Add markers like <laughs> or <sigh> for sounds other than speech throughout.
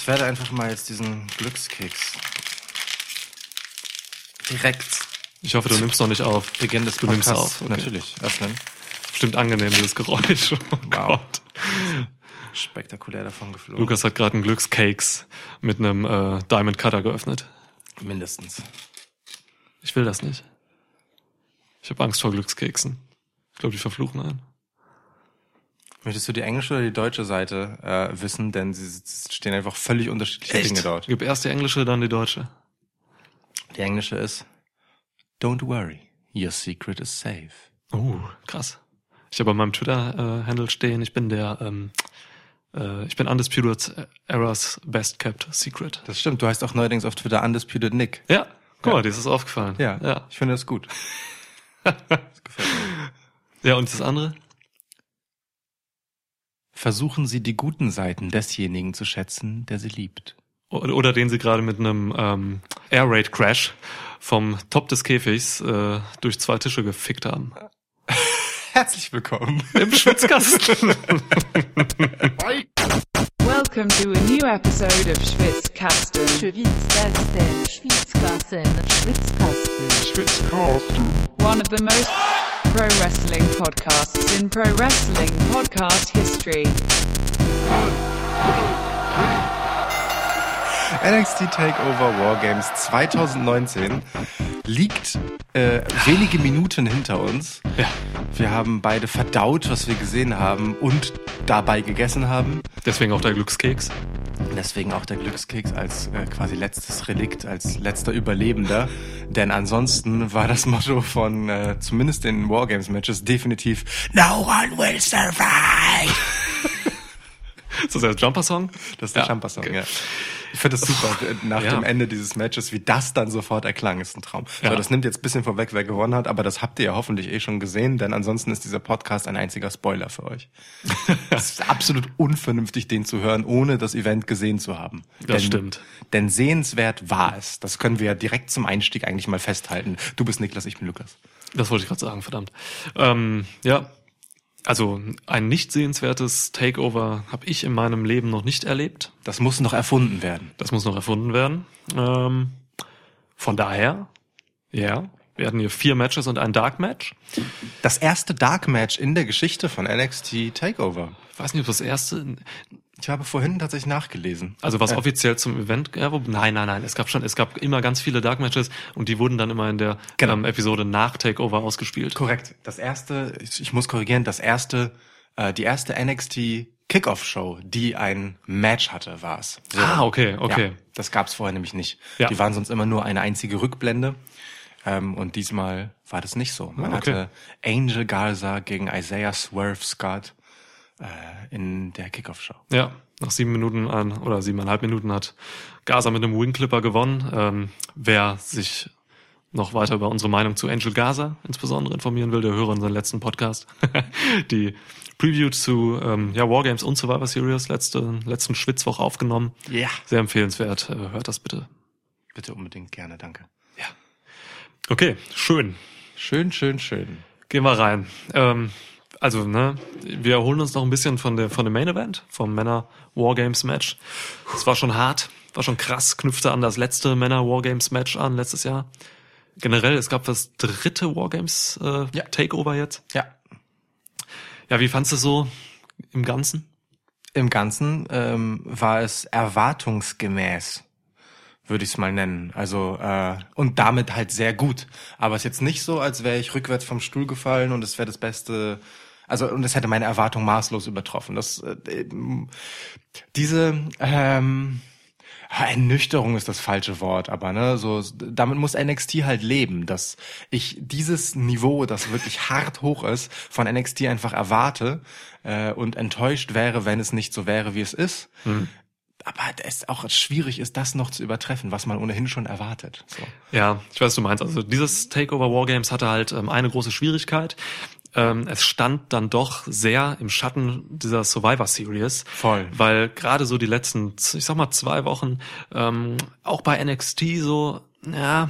Ich werde einfach mal jetzt diesen Glückskeks direkt Ich hoffe, du nimmst noch nicht auf. Beginn des Du nimmst Podcasts auf, okay. natürlich öffnen. Stimmt angenehm, dieses Geräusch. Oh Wow. Gott. Spektakulär davon geflogen. Lukas hat gerade einen Glückscakes mit einem äh, Diamond Cutter geöffnet. Mindestens. Ich will das nicht. Ich habe Angst vor Glückskeksen. Ich glaube, die verfluchen einen. Möchtest du die englische oder die deutsche Seite äh, wissen? Denn sie stehen einfach völlig unterschiedliche Dinge dort. Gib erst die englische, dann die deutsche. Die englische ist Don't worry, your secret is safe. Oh, krass. Ich habe bei meinem Twitter-Handle stehen, ich bin der, ähm, äh, ich bin Undisputed Era's Best Kept Secret. Das stimmt, du heißt auch neuerdings auf Twitter Undisputed Nick. Ja, guck Ja. mal, dir ist das aufgefallen. Ja, ja. ich finde das gut. <laughs> das gefällt mir. Ja, und das andere? Versuchen Sie die guten Seiten desjenigen zu schätzen, der Sie liebt. Oder, den sie gerade mit einem ähm, Air Raid Crash vom Top des Käfigs äh, durch zwei Tische gefickt haben. <laughs> Herzlich willkommen. Im Schwitzkasten. Welcome to a new episode of Schwitzkasten. Schwitzkasten, Schwitzkasten, Schwitzkasten. one of the most pro wrestling podcasts in pro wrestling podcast history. NXT Takeover Wargames 2019 liegt äh, wenige Minuten hinter uns. ja, Wir haben beide verdaut, was wir gesehen haben und dabei gegessen haben. deswegen auch der Glückskeks. Deswegen auch der Glückskeks als äh, quasi letztes Relikt, als letzter Überlebender. Denn ansonsten war das Motto von äh, zumindest den Wargames-Matches definitiv No one will survive. <laughs> Ist das der Jumper-Song? Das ist der Ja, Jumper-Song, okay. ja. Ich finde das super, nach Ja. dem Ende dieses Matches, wie das dann sofort erklang, ist ein Traum. Ja. So, das nimmt jetzt ein bisschen vorweg, wer gewonnen hat, aber das habt ihr ja hoffentlich eh schon gesehen, denn ansonsten ist dieser Podcast ein einziger Spoiler für euch. <laughs> Es ist absolut unvernünftig, den zu hören, ohne das Event gesehen zu haben. Das denn, stimmt. Denn sehenswert war es. Das können wir ja direkt zum Einstieg eigentlich mal festhalten. Du bist Niklas, ich bin Lukas. Das wollte ich gerade sagen, verdammt. Ähm, ja, also ein nicht sehenswertes Takeover habe ich in meinem Leben noch nicht erlebt. Das muss noch erfunden werden. Das muss noch erfunden werden. Ähm, von daher, ja, wir hatten hier vier Matches und ein Dark Match. Das erste Dark Match in der Geschichte von NXT Takeover. Ich weiß nicht, ob das erste, Ich habe vorhin tatsächlich nachgelesen. also was Äh, offiziell zum Event, ja, wo, nein, nein, nein, es gab schon, es gab immer ganz viele Dark Matches und die wurden dann immer in der Genau. ähm, Episode nach Takeover ausgespielt. Korrekt. Das erste, ich, ich muss korrigieren, das erste, äh, die erste NXT Kickoff Show, die ein Match hatte, war es. So. Ah, okay, okay. Ja, das gab's vorher nämlich nicht. Ja. Die waren sonst immer nur eine einzige Rückblende. Ähm, und diesmal war das nicht so. Man Ah, okay. hatte Angel Garza gegen Isaiah Swerve Scott äh, in der Kickoff Show. Ja, nach sieben Minuten an, oder siebeneinhalb Minuten hat Gaza mit einem Wingclipper gewonnen. Ähm, wer sich noch weiter über unsere Meinung zu Angel Gaza insbesondere informieren will, der höre unseren letzten Podcast. <laughs> Die Preview zu ähm, ja, Wargames und Survivor Series letzte, letzten Schwitzwoch aufgenommen. Ja. Sehr empfehlenswert. Äh, hört das bitte. Bitte unbedingt gerne, danke. Okay, schön. Schön, schön, schön. Gehen wir rein. Ähm, also, ne, wir erholen uns noch ein bisschen von, der, von dem Main Event, vom Männer Wargames Match. Es war schon hart, war schon krass, knüpfte an das letzte Männer Wargames Match an letztes Jahr. Generell, es gab das dritte Wargames äh, Ja. Takeover jetzt. Ja. Ja, wie fandst du es so im Ganzen? Im Ganzen ähm, war es erwartungsgemäß, würde ich es mal nennen. Also äh, und damit halt sehr gut. Aber es ist jetzt nicht so, als wäre ich rückwärts vom Stuhl gefallen und es wäre das Beste. Also und es hätte meine Erwartung maßlos übertroffen. Das äh, ähm, diese ähm, Ernüchterung ist das falsche Wort, aber ne, so damit muss NXT halt leben, dass ich dieses Niveau, das wirklich hart hoch ist, von NXT einfach erwarte äh, und enttäuscht wäre, wenn es nicht so wäre, wie es ist. Aber es auch schwierig ist, das noch zu übertreffen, was man ohnehin schon erwartet. So. Ja, ich weiß, was du meinst. Also dieses Takeover Wargames hatte halt ähm, eine große Schwierigkeit. Ähm, es stand dann doch sehr im Schatten dieser Survivor Series. Voll. Weil gerade so die letzten, ich sag mal, zwei Wochen, ähm, auch bei NXT so, ja,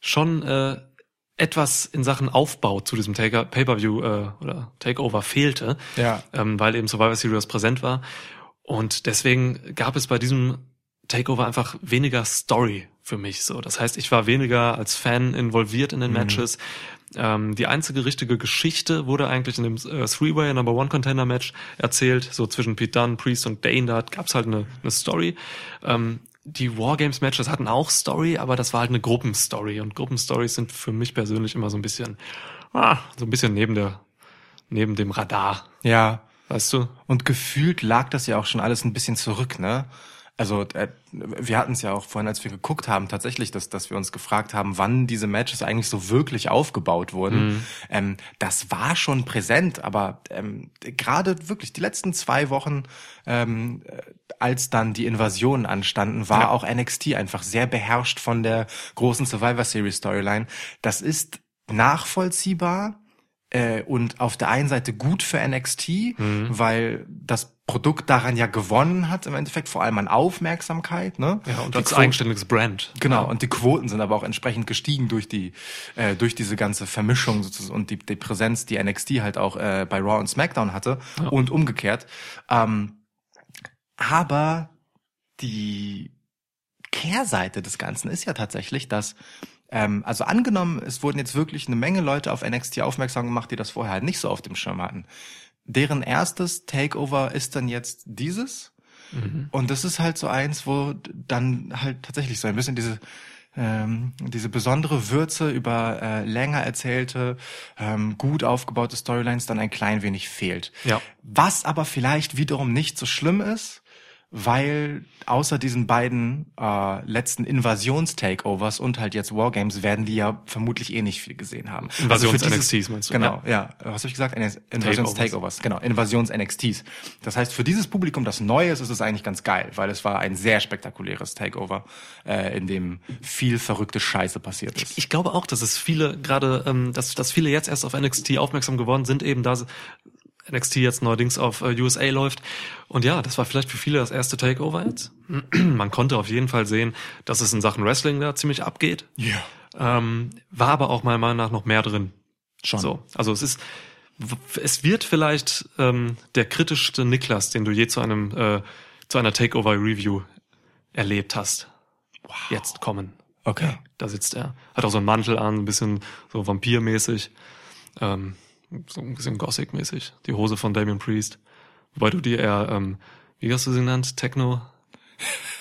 schon äh, etwas in Sachen Aufbau zu diesem Pay-Per-View äh, oder Takeover fehlte, Ja. ähm, weil eben Survivor Series präsent war. Und deswegen gab es bei diesem Takeover einfach weniger Story für mich so. Das heißt, ich war weniger als Fan involviert in den Matches. Ähm, die einzige richtige Geschichte wurde eigentlich in dem äh, Three-Way Number One Contender Match erzählt, so zwischen Pete Dunne, Priest und Dane. Da gab's halt eine, eine Story. Ähm, die Wargames Matches hatten auch Story, aber das war halt eine Gruppenstory und Gruppenstories sind für mich persönlich immer so ein bisschen, ah, so ein bisschen neben der, neben dem Radar, Ja. weißt du? Und gefühlt lag das ja auch schon alles ein bisschen zurück, ne? Also äh, wir hatten es ja auch vorhin, als wir geguckt haben, tatsächlich, dass, dass wir uns gefragt haben, wann diese Matches eigentlich so wirklich aufgebaut wurden. Ähm, das war schon präsent, aber ähm, gerade wirklich die letzten zwei Wochen, ähm, äh, als dann die Invasionen anstanden, war Ja. auch NXT einfach sehr beherrscht von der großen Survivor Series Storyline. Das ist nachvollziehbar äh, und auf der einen Seite gut für NXT, weil das Produkt daran ja gewonnen hat im Endeffekt, vor allem an Aufmerksamkeit. Ne? Ja, und Die als eigenständiges Brand. Genau, und die Quoten sind aber auch entsprechend gestiegen durch die äh, durch diese ganze Vermischung sozusagen und die, die Präsenz, die NXT halt auch äh, bei Raw und SmackDown hatte und umgekehrt. Ähm, aber die Kehrseite des Ganzen ist ja tatsächlich, dass ähm, also angenommen, es wurden jetzt wirklich eine Menge Leute auf NXT aufmerksam gemacht, die das vorher halt nicht so auf dem Schirm hatten. Deren erstes Takeover ist dann jetzt dieses. Und das ist halt so eins, wo dann halt tatsächlich so ein bisschen diese ähm, diese besondere Würze über äh, länger erzählte, ähm, gut aufgebaute Storylines dann ein klein wenig fehlt. Ja. Was aber vielleicht wiederum nicht so schlimm ist, weil außer diesen beiden äh, letzten Invasions-Takeovers und halt jetzt Wargames werden die ja vermutlich eh nicht viel gesehen haben. Invasions- für dieses- NXTs meinst du? Genau, ja. Was habe ich gesagt? Invasions-Takeovers. Genau, Invasions-NXTs. Das heißt, für dieses Publikum, das neu ist, ist es eigentlich ganz geil, weil es war ein sehr spektakuläres Takeover, äh, in dem viel verrückte Scheiße passiert ist. Ich glaube auch, dass es viele gerade, ähm, dass, dass viele jetzt erst auf NXT aufmerksam geworden sind, eben da NXT jetzt neuerdings auf äh, USA läuft. Und ja, das war vielleicht für viele das erste Takeover jetzt. <clears throat> Man konnte auf jeden Fall sehen, dass es in Sachen Wrestling da ziemlich abgeht. Ja. Ähm, war aber auch meiner Meinung nach noch mehr drin. Schon. So, also es ist, es wird vielleicht ähm, der kritischste Niklas, den du je zu einem äh, zu einer Takeover Review erlebt hast, jetzt kommen. Okay. Da sitzt er. Hat auch so einen Mantel an, ein bisschen so vampirmäßig. Ähm, so ein bisschen Gothic-mäßig. Die Hose von Damien Priest. Wobei du die eher, ähm, wie hast du sie genannt? Techno? <laughs>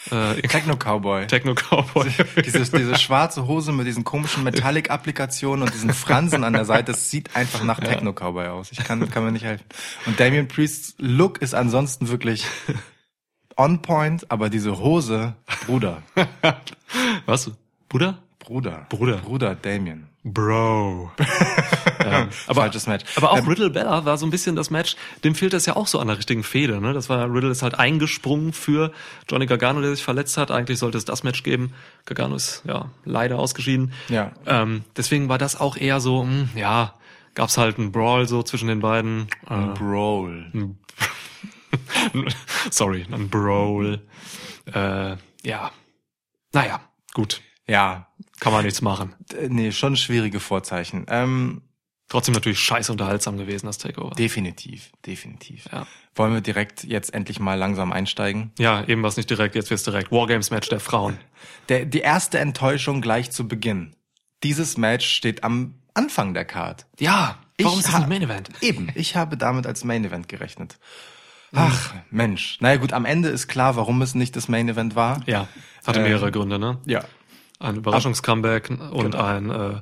Äh, Techno-Cowboy. Techno-Cowboy. <laughs> diese, diese schwarze Hose mit diesen komischen Metallic-Applikationen und diesen Fransen an der Seite, es sieht einfach nach Techno-Cowboy aus. Ich kann, kann mir nicht helfen. Und Damien Priests Look ist ansonsten wirklich on point, aber diese Hose, Bruder, <laughs> Was? Bruder? Bruder, Bruder. Bruder Damien. Bro. <laughs> ja, <laughs> aber, Falsches Match. aber auch Ähm, Riddle Bella war so ein bisschen das Match, dem fehlt es ja auch so an der richtigen Fehde. Ne? Das war Riddle ist halt eingesprungen für Johnny Gargano, der sich verletzt hat. Eigentlich sollte es das Match geben. Gargano ist ja leider ausgeschieden. Ja. Ähm, deswegen war das auch eher so, hm, ja, gab's halt einen Brawl so zwischen den beiden. Äh, Brawl. <laughs> sorry, ein Brawl. Äh, ja. Naja, gut. Ja, Kann man nichts machen. nee, schon schwierige Vorzeichen. Ähm, Trotzdem natürlich scheiß unterhaltsam gewesen, das Takeover. definitiv, definitiv. Ja. Wollen wir direkt jetzt endlich mal langsam einsteigen? Ja, eben was nicht direkt, jetzt wird's direkt. Wargames-Match der Frauen. Der, die erste Enttäuschung gleich zu Beginn. Dieses Match steht am Anfang der Card. Ja, warum Ich ist das nicht Main Event? Eben, ich habe damit als Main Event gerechnet. Ach, Mensch. Naja gut, am Ende ist klar, warum es nicht das Main Event war. Ja, hatte Ähm, mehrere Gründe, ne? Ja. Ein Überraschungscomeback und Genau. ein, äh,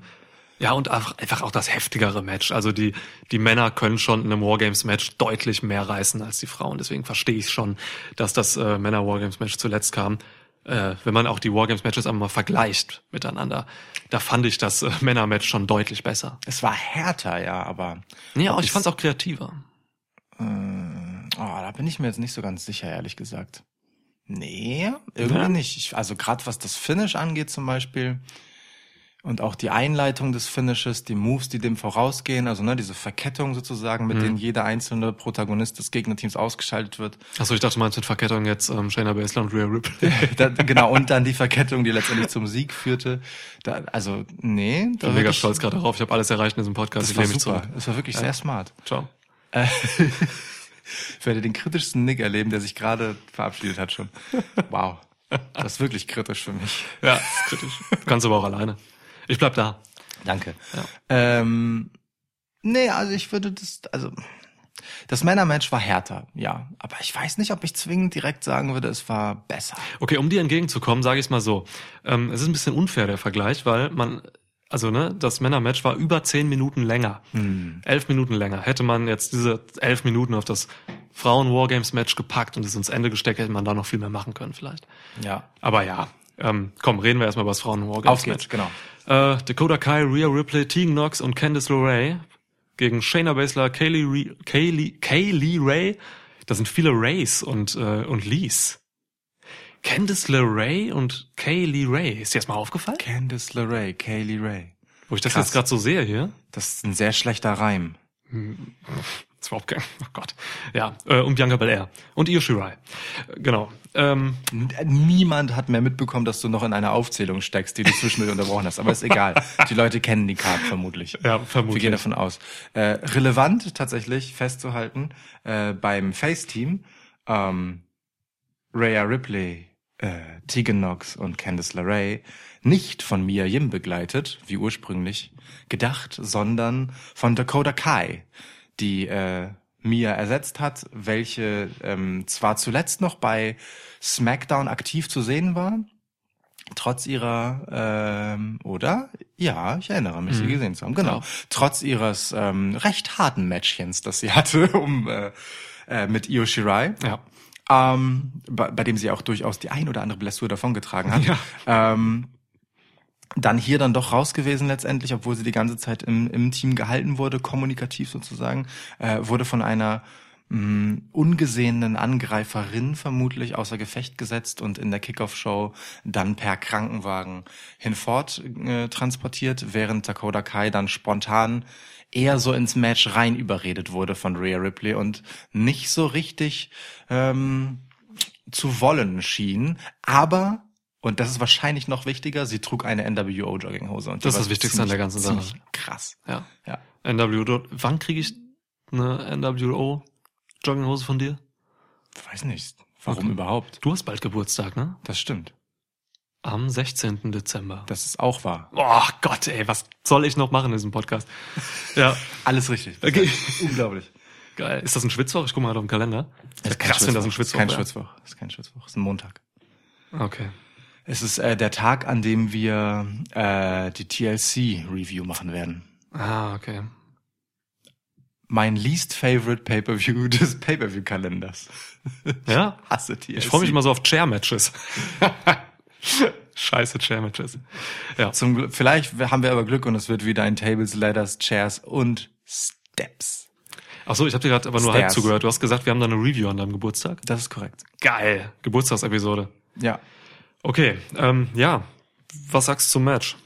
ja, und einfach, auch das heftigere Match. Also die, die Männer können schon in einem Wargames-Match deutlich mehr reißen als die Frauen. Deswegen verstehe ich schon, dass das äh, Männer-Wargames-Match zuletzt kam. Äh, wenn man auch die Wargames-Matches einmal vergleicht miteinander, da fand ich das äh, Männer-Match schon deutlich besser. Es war härter, ja, aber Ja, aber ich es- fand's auch kreativer. äh, oh, da bin ich mir jetzt nicht so ganz sicher, ehrlich gesagt. Nee, irgendwie Ja? nicht. Ich, also gerade was das Finish angeht zum Beispiel und auch die Einleitung des Finishes, die Moves, die dem vorausgehen, also ne, diese Verkettung sozusagen, mit denen jeder einzelne Protagonist des Gegnerteams ausgeschaltet wird. Achso, ich dachte, du meinst mit Verkettung jetzt ähm, Shayna Baszler und Rhea Ripley. <laughs> da, genau, und dann die Verkettung, die letztendlich zum Sieg führte. Da, also, nee. Ich Da bin mega wirklich- stolz gerade darauf. Ich habe alles erreicht in diesem Podcast. Das ich war super. Das war wirklich Ja. sehr smart. Ciao. <laughs> Ich werde den kritischsten Nick erleben, der sich gerade verabschiedet hat schon. Wow. Das ist wirklich kritisch für mich. Ja, ist kritisch. Du kannst aber auch alleine. Ich bleib da. Danke. Ähm, nee, also ich würde das, also das Männermatch war härter, ja. Aber ich weiß nicht, ob ich zwingend direkt sagen würde, es war besser. Okay, um dir entgegenzukommen, sage ich mal so. Ähm, es ist ein bisschen unfair, der Vergleich, weil man, also ne, das Männermatch war über zehn Minuten länger. Elf Minuten länger. Hätte man jetzt diese elf Minuten auf das Frauen-Wargames-Match gepackt und es ins Ende gesteckt, hätte man da noch viel mehr machen können vielleicht. Ja. Aber ja, ähm, komm, reden wir erstmal über das Auf Frauen-Wargames-Match. geht's, genau. Äh, Dakota Kai, Rhea Ripley, Tegan Knox und Candice LeRae gegen Shayna Baszler, Kaylee, Kaylee, Kaylee Ray. Da sind viele Rays und, äh, und Lees. Candice LeRae und Kaylee Ray. Ist dir erstmal aufgefallen? Candice LeRae, Kaylee Ray. Wo ich das Krass. jetzt gerade so sehe hier. Das ist ein sehr schlechter Reim. Das war kein, oh Gott. Ja, äh, und Bianca Belair. Und Io Shirai. Äh, Genau. Ähm, N- Niemand hat mehr mitbekommen, dass du noch in einer Aufzählung steckst, die du zwischendurch <laughs> unterbrochen hast. Aber ist egal. Die Leute kennen die Card vermutlich. Ja, vermutlich. Wir gehen davon aus. Äh, relevant tatsächlich festzuhalten äh, beim Face-Team ähm, Rhea Ripley, äh, Tegan Knox und Candice LeRae nicht von Mia Yim begleitet, wie ursprünglich gedacht, sondern von Dakota Kai, die äh, Mia ersetzt hat, welche ähm, zwar zuletzt noch bei SmackDown aktiv zu sehen war, trotz ihrer ähm, oder ja, ich erinnere mich, sie gesehen zu haben. Genau, Ja. trotz ihres ähm, recht harten Matchchens, das sie hatte, <laughs> um äh, äh, mit Io Shirai. ja. Ähm, bei, bei dem sie auch durchaus die ein oder andere Blessur davongetragen hat. Ähm, dann hier dann doch raus gewesen letztendlich, obwohl sie die ganze Zeit im, im Team gehalten wurde, kommunikativ sozusagen, äh, wurde von einer mh, ungesehenen Angreiferin vermutlich außer Gefecht gesetzt und in der Kickoff-Show dann per Krankenwagen hinfort äh, transportiert, während Dakota Kai dann spontan eher so ins Match rein überredet wurde von Rhea Ripley und nicht so richtig ähm, zu wollen schien, aber und das ist wahrscheinlich noch wichtiger, sie trug eine NWO Jogginghose und Das ist das Wichtigste an der ganzen Sache. Krass. Ja. Ja. NWO. Wann kriege ich eine NWO Jogginghose von dir? Weiß nicht, warum Okay. überhaupt? Du hast bald Geburtstag, ne? Das stimmt. Am 16. Dezember. Das ist auch wahr. Oh Gott, ey, was soll ich noch machen in diesem Podcast? Ja, <laughs> Alles richtig. Okay. <laughs> Unglaublich. geil. Ist das ein Schwitzwoch? Ich guck mal auf den Kalender. Das ist krass, wenn das ein Schwitzwoch Kein wäre. Schwitzwoch. Das ist kein Schwitzwoch. Das ist ein Montag. Okay. Es ist äh, der Tag, an dem wir äh, die TLC-Review machen werden. Ah, okay. Mein least favorite Pay-Per-View des Pay-Per-View-Kalenders. Ja? <laughs> Hasse TLC. Ich freue mich immer so auf Chair-Matches. <laughs> Scheiße Chair-Matches. Ja. Zum vielleicht haben wir aber Glück und es wird wieder ein Tables, Ladders, Chairs und Steps. Ach so, ich habe dir gerade aber nur Stairs. halb zugehört. Du hast gesagt, wir haben da eine Review an deinem Geburtstag. Das ist korrekt. Geil. Geburtstagsepisode. Ja. Okay, ähm, ja. Was sagst du zum Match?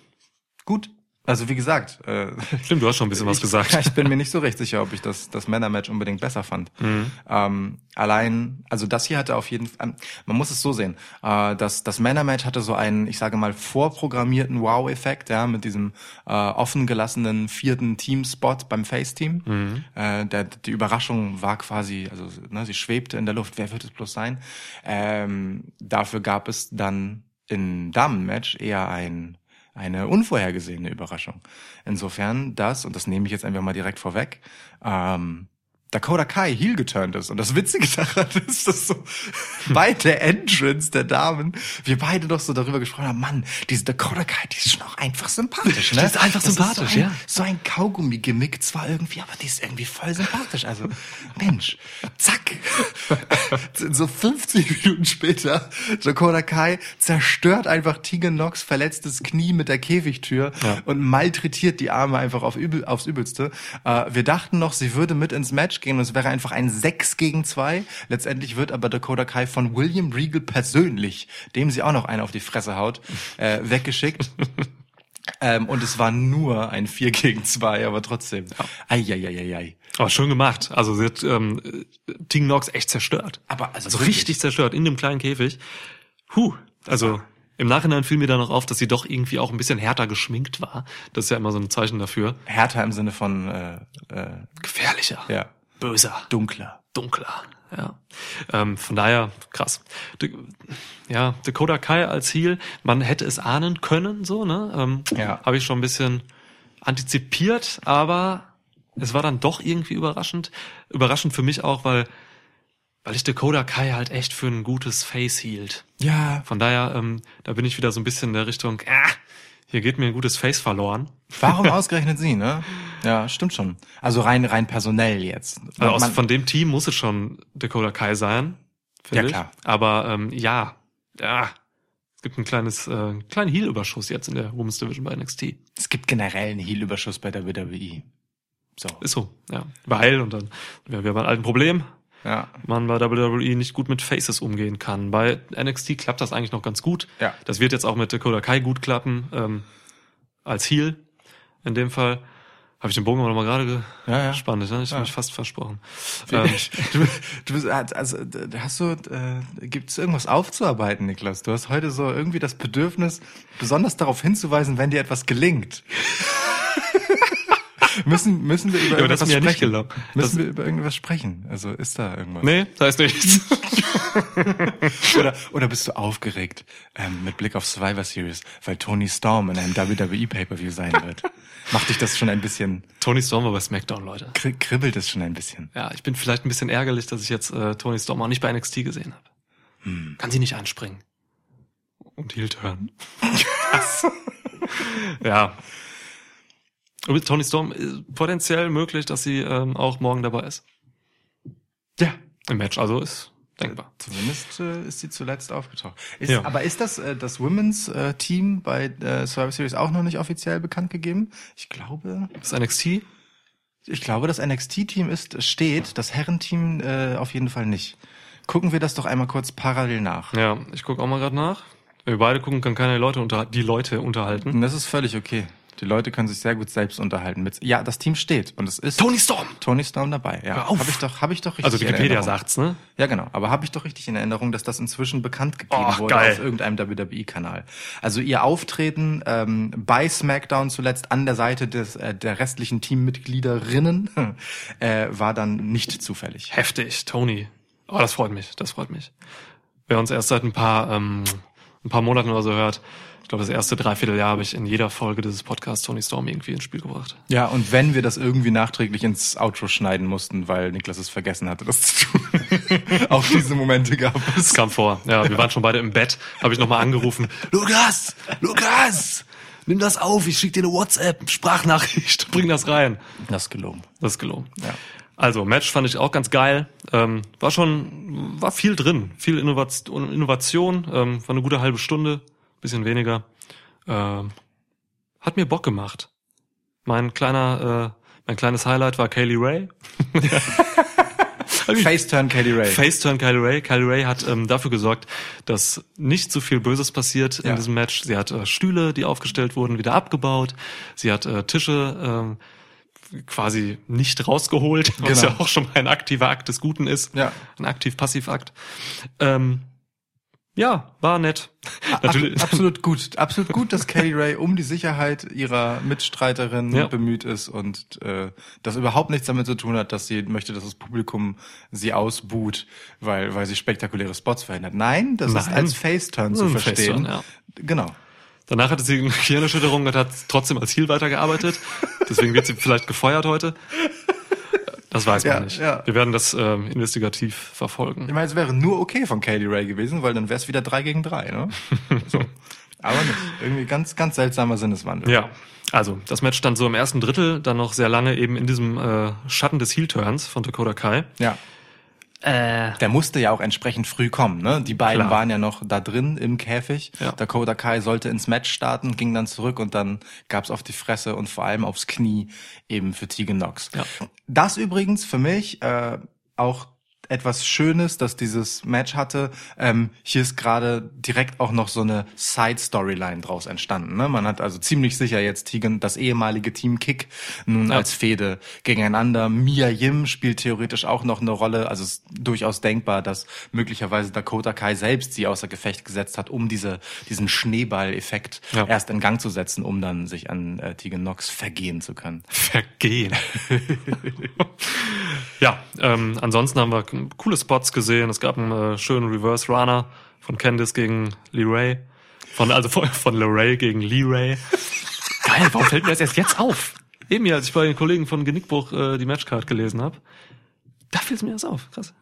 Gut. Also wie gesagt, äh, Stimmt, du hast schon ein bisschen was gesagt. <laughs> Ich bin mir nicht so recht sicher, ob ich das, das Männermatch unbedingt besser fand. Mhm. Ähm, allein, also das hier hatte auf jeden Fall, man muss es so sehen, äh, das, das Männermatch hatte so einen, ich sage mal, vorprogrammierten Wow-Effekt, ja, mit diesem äh, offen gelassenen vierten Teamspot beim Face-Team. Mhm. Äh, der, die Überraschung war quasi, also ne, sie schwebte in der Luft, wer wird es bloß sein? Ähm, dafür gab es dann im Damenmatch eher ein eine unvorhergesehene Überraschung. Insofern das, und das nehme ich jetzt einfach mal direkt vorweg, ähm, Dakota Kai heel geturnt ist. Und das Witzige daran <laughs> ist, dass so bei der Entrance der Damen wir beide doch so darüber gesprochen haben, Mann, diese Dakota Kai, die ist schon auch einfach sympathisch, ne? Die ist einfach Das sympathisch, so ein, ja. So ein Kaugummi-Gimmick zwar irgendwie, aber die ist irgendwie voll sympathisch. Also, Mensch, zack. <laughs> so 50 Minuten später, Dakota Kai zerstört einfach Tegan Knox verletztes Knie mit der Käfigtür Ja. und malträtiert die Arme einfach auf übel, aufs Übelste. Äh, wir dachten noch, sie würde mit ins Match gehen und es wäre einfach ein 6 gegen 2. Letztendlich wird aber Dakota Kai von William Regal persönlich, dem sie auch noch einen auf die Fresse haut, <laughs> äh, weggeschickt. ähm, und es war nur ein 4 gegen 2, aber trotzdem. Eieieiei. Aber schön gemacht. Also sie hat ähm, Tegan Knox echt zerstört. Aber also Also richtig zerstört in dem kleinen Käfig. Huh. Also im Nachhinein fiel mir dann noch auf, dass sie doch irgendwie auch ein bisschen härter geschminkt war. Das ist ja immer so ein Zeichen dafür. Härter im Sinne von äh, äh, Gefährlicher. ja. Böser, Dunkler. dunkler. Ja. Ähm, von daher krass. Ja, Dakota Kai als Heel, man hätte es ahnen können, so ne? Ähm, Ja. Habe ich schon ein bisschen antizipiert, aber es war dann doch irgendwie überraschend. Überraschend für mich auch, weil weil ich Dakota Kai halt echt für ein gutes Face hielt. Ja. Von daher, ähm, da bin ich wieder so ein bisschen in der Richtung, ah, hier geht mir ein gutes Face verloren. Warum <laughs> ausgerechnet sie, ne? Ja, stimmt schon. Also rein, rein personell jetzt. Also aus, von dem Team muss es schon Dakota Kai sein. Ja, ich. klar. Aber ähm, ja, ja, es gibt ein kleines, äh, einen kleinen Heel-Überschuss jetzt in der Women's Division bei NXT. es gibt generell einen Heel-Überschuss bei der WWE. So. Ist so, ja. Weil, und dann, ja, wir haben ein alten Problem, Ja. man bei WWE nicht gut mit Faces umgehen kann. Bei NXT klappt das eigentlich noch ganz gut. Ja. Das wird jetzt auch mit Dakota Kai gut klappen, ähm, als Heel in dem Fall. Habe ich den Bogen aber noch mal gerade ge Ja, ja. gespannt, ne? Ich Ja. habe mich fast versprochen. Ähm, du, <laughs> du bist, also, hast du, äh, gibt es irgendwas aufzuarbeiten, Niklas? Du hast heute so irgendwie das Bedürfnis, besonders darauf hinzuweisen, wenn dir etwas gelingt. <laughs> müssen, müssen wir über das irgendwas mir ja nicht sprechen? gelungen. Müssen Das- wir über irgendwas sprechen? Also ist da irgendwas? nee, da ist nichts. <laughs> Oder, oder bist du aufgeregt ähm, mit Blick auf Survivor Series, weil Tony Storm in einem WWE Pay-Per-View sein wird? Macht dich das schon ein bisschen, Tony Storm war bei SmackDown, Leute. kri kribbelt es schon ein bisschen? Ja, ich bin vielleicht ein bisschen ärgerlich, dass ich jetzt äh, Tony Storm auch nicht bei NXT gesehen habe. Hm. Kann sie nicht anspringen. Und Heel turn. <laughs> ja. Mit Tony Storm ist potenziell möglich, dass sie ähm, auch morgen dabei ist. Ja, Im Match, also ist denkbar. Zumindest äh, ist sie zuletzt aufgetaucht. Ist, Ja. Aber ist das äh, das Women's äh, Team bei äh, Survivor Series auch noch nicht offiziell bekannt gegeben? Ich glaube, Das NXT? ich glaube, das NXT-Team ist steht, das Herrenteam äh, auf jeden Fall nicht. Gucken wir das doch einmal kurz parallel nach. Ja, ich gucke auch mal gerade nach. Wenn wir beide gucken, kann keiner die Leute, unter die Leute unterhalten. Und das ist völlig okay. Die Leute können sich sehr gut selbst unterhalten. Mit, ja, das Team steht und es ist Tony Storm! Tony Storm dabei. Ja, habe ich doch, habe ich doch richtig. Also Wikipedia sagt's, ne? Ja, genau. Aber habe ich doch richtig in Erinnerung, dass das inzwischen bekannt gegeben Ach, wurde geil. auf irgendeinem WWE-Kanal. Also ihr Auftreten ähm, bei SmackDown zuletzt an der Seite des, äh, der restlichen Teammitgliederinnen <laughs> äh, war dann nicht zufällig. Heftig, Tony. Oh, das freut mich, das freut mich. Wer uns erst seit ein paar, ähm, ein paar Monaten oder so hört, ich glaube, das erste Dreivierteljahr habe ich in jeder Folge dieses Podcasts Tony Storm irgendwie ins Spiel gebracht. Ja, und wenn wir das irgendwie nachträglich ins Outro schneiden mussten, weil Niklas es vergessen hatte, das zu tun. <laughs> auch diese Momente gab es. Es kam vor. Ja, wir waren schon beide im Bett, habe ich nochmal angerufen. Lukas, Lukas, nimm das auf, ich schick dir eine WhatsApp, Sprachnachricht, bring das rein. Das ist gelogen. Das ist gelungen. Ja. Also, Match fand ich auch ganz geil. Ähm, war schon, war viel drin. Viel Innovation, Innovation ähm, war eine gute halbe Stunde, bisschen weniger. Ähm, hat mir Bock gemacht. Mein kleiner, äh, mein kleines Highlight war Kaylee Ray. <laughs> Faceturn Kelly Ray. Faceturn Kylie Ray. Kylie Ray hat ähm, dafür gesorgt, dass nicht so viel Böses passiert Ja. in diesem Match. Sie hat äh, Stühle, die aufgestellt wurden, wieder abgebaut. Sie hat äh, Tische ähm, quasi nicht rausgeholt, was Genau. ja auch schon mal ein aktiver Akt des Guten ist. Ja. Ein aktiv-passiv-Akt. Ähm, ja, war nett. Natürlich. Ab, absolut gut. Absolut gut, dass <laughs> Kelly Ray um die Sicherheit ihrer Mitstreiterin Ja. bemüht ist und äh, das überhaupt nichts damit zu tun hat, dass sie möchte, dass das Publikum sie ausbuht, weil, weil sie spektakuläre Spots verhindert. Nein, das ist Nein. als Face-Turn zu Ein verstehen. Faceturn, ja. Genau. Danach hatte sie eine Gehirnerschütterung und hat trotzdem als Heel weitergearbeitet. Deswegen wird sie vielleicht gefeuert heute. Das weiß man Ja, nicht. ja. Wir werden das ähm, investigativ verfolgen. Ich meine, es wäre nur okay von Kelly Ray gewesen, weil dann wäre es wieder drei gegen drei, ne? <laughs> So. Aber nicht. Irgendwie ganz, ganz seltsamer Sinneswandel. Ja, also das Match stand so im ersten Drittel, dann noch sehr lange eben in diesem äh, Schatten des Heel-Turns von Dakota Kai. Ja. Der musste ja auch entsprechend früh kommen, ne? Die beiden Klar. waren ja noch da drin im Käfig. Ja. Dakota Kai sollte ins Match starten, ging dann zurück und dann gab's auf die Fresse und vor allem aufs Knie eben für Tegan Knox. Ja. Das übrigens für mich äh, auch etwas Schönes, dass dieses Match hatte. Ähm, hier ist gerade direkt auch noch so eine Side-Storyline draus entstanden. Ne? Man hat also ziemlich sicher jetzt Tegan, das ehemalige Team Kick, nun Ja. als Fehde gegeneinander. Mia Yim spielt theoretisch auch noch eine Rolle. Also es ist durchaus denkbar, dass möglicherweise Dakota Kai selbst sie außer Gefecht gesetzt hat, um diese, diesen Schneeball-Effekt Ja. erst in Gang zu setzen, um dann sich an äh, Tegan Knox vergehen zu können. Vergehen. <laughs> Ja, ähm, ansonsten haben wir coole Spots gesehen. Es gab einen äh, schönen Reverse Runner von Candice gegen Lee Ray. Von, also von, <laughs> von Ray gegen Lee Ray. <laughs> Geil, warum fällt mir das erst jetzt auf? Eben hier, als ich bei den Kollegen von Genickbruch äh, die Matchcard gelesen habe. Da fiel es mir erst auf. Krass.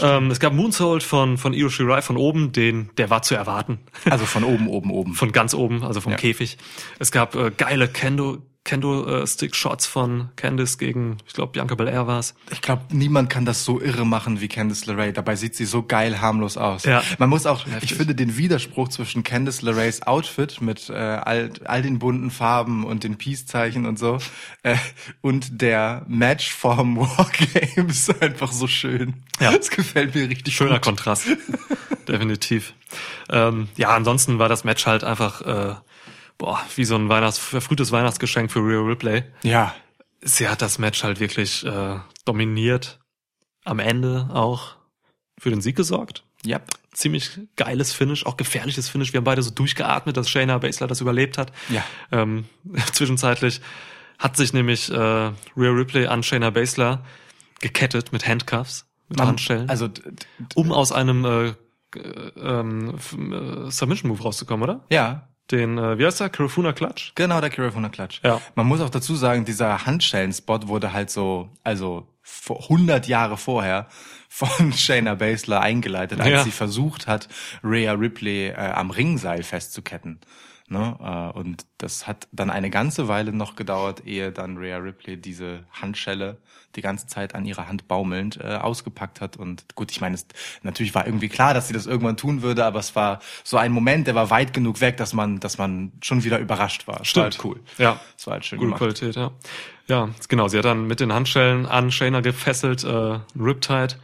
Ähm, es gab Moonsault von, von Io Shirai von oben, den, der war zu erwarten. Also von oben, oben, oben. Von ganz oben, also vom Ja. Käfig. Es gab äh, geile Kendo, Kendo-Stick-Shots von Candice gegen, ich glaube, Bianca Belair war's. Ich glaube, niemand kann das so irre machen wie Candice LeRae. Dabei sieht sie so geil harmlos aus. Ja. Man muss auch, Heftig. ich finde den Widerspruch zwischen Candice LeRaes Outfit mit äh, all, all den bunten Farben und den Peace-Zeichen und so äh, und der Matchform <laughs> Wargames einfach so schön. Ja. Das gefällt mir richtig Schöner gut. Kontrast. <laughs> Definitiv. Ähm, ja, ansonsten war das Match halt einfach, äh, boah, wie so ein Weihnachts verfrühtes Weihnachtsgeschenk für Rhea Ripley. Ja, Sie hat das Match halt wirklich äh, dominiert. Am Ende auch für den Sieg gesorgt. ja. Ziemlich geiles Finish, auch gefährliches Finish. Wir haben beide so durchgeatmet, dass Shayna Baszler das überlebt hat. Ja. Ähm, <laughs> zwischenzeitlich hat sich nämlich äh, Rhea Ripley an Shayna Baszler gekettet mit Handcuffs, mit Handschellen, Also um aus einem äh, äh, ähm, äh, Submission Move rauszukommen, oder? ja, Den, äh, wie heißt der? Carafuna Clutch? Genau, der der Klatsch. Ja. Man muss auch dazu sagen, dieser Handschellen-Spot wurde halt so, also vor 100 Jahre vorher von <laughs> Shayna Baszler eingeleitet, als Ja. sie versucht hat, Rhea Ripley äh, am Ringseil festzuketten. Ne? Äh, und das hat dann eine ganze Weile noch gedauert, ehe dann Rhea Ripley diese Handschelle die ganze Zeit an ihrer Hand baumelnd äh, ausgepackt hat. Und gut, ich meine, es, natürlich war irgendwie klar, dass sie das irgendwann tun würde, aber es war so ein Moment, der war weit genug weg, dass man, dass man schon wieder überrascht war. Es war halt cool. Ja. Es war halt schön Gute gemacht. Qualität, ja. Ja, genau. Sie hat dann mit den Handschellen an Shayna gefesselt, äh, Riptide,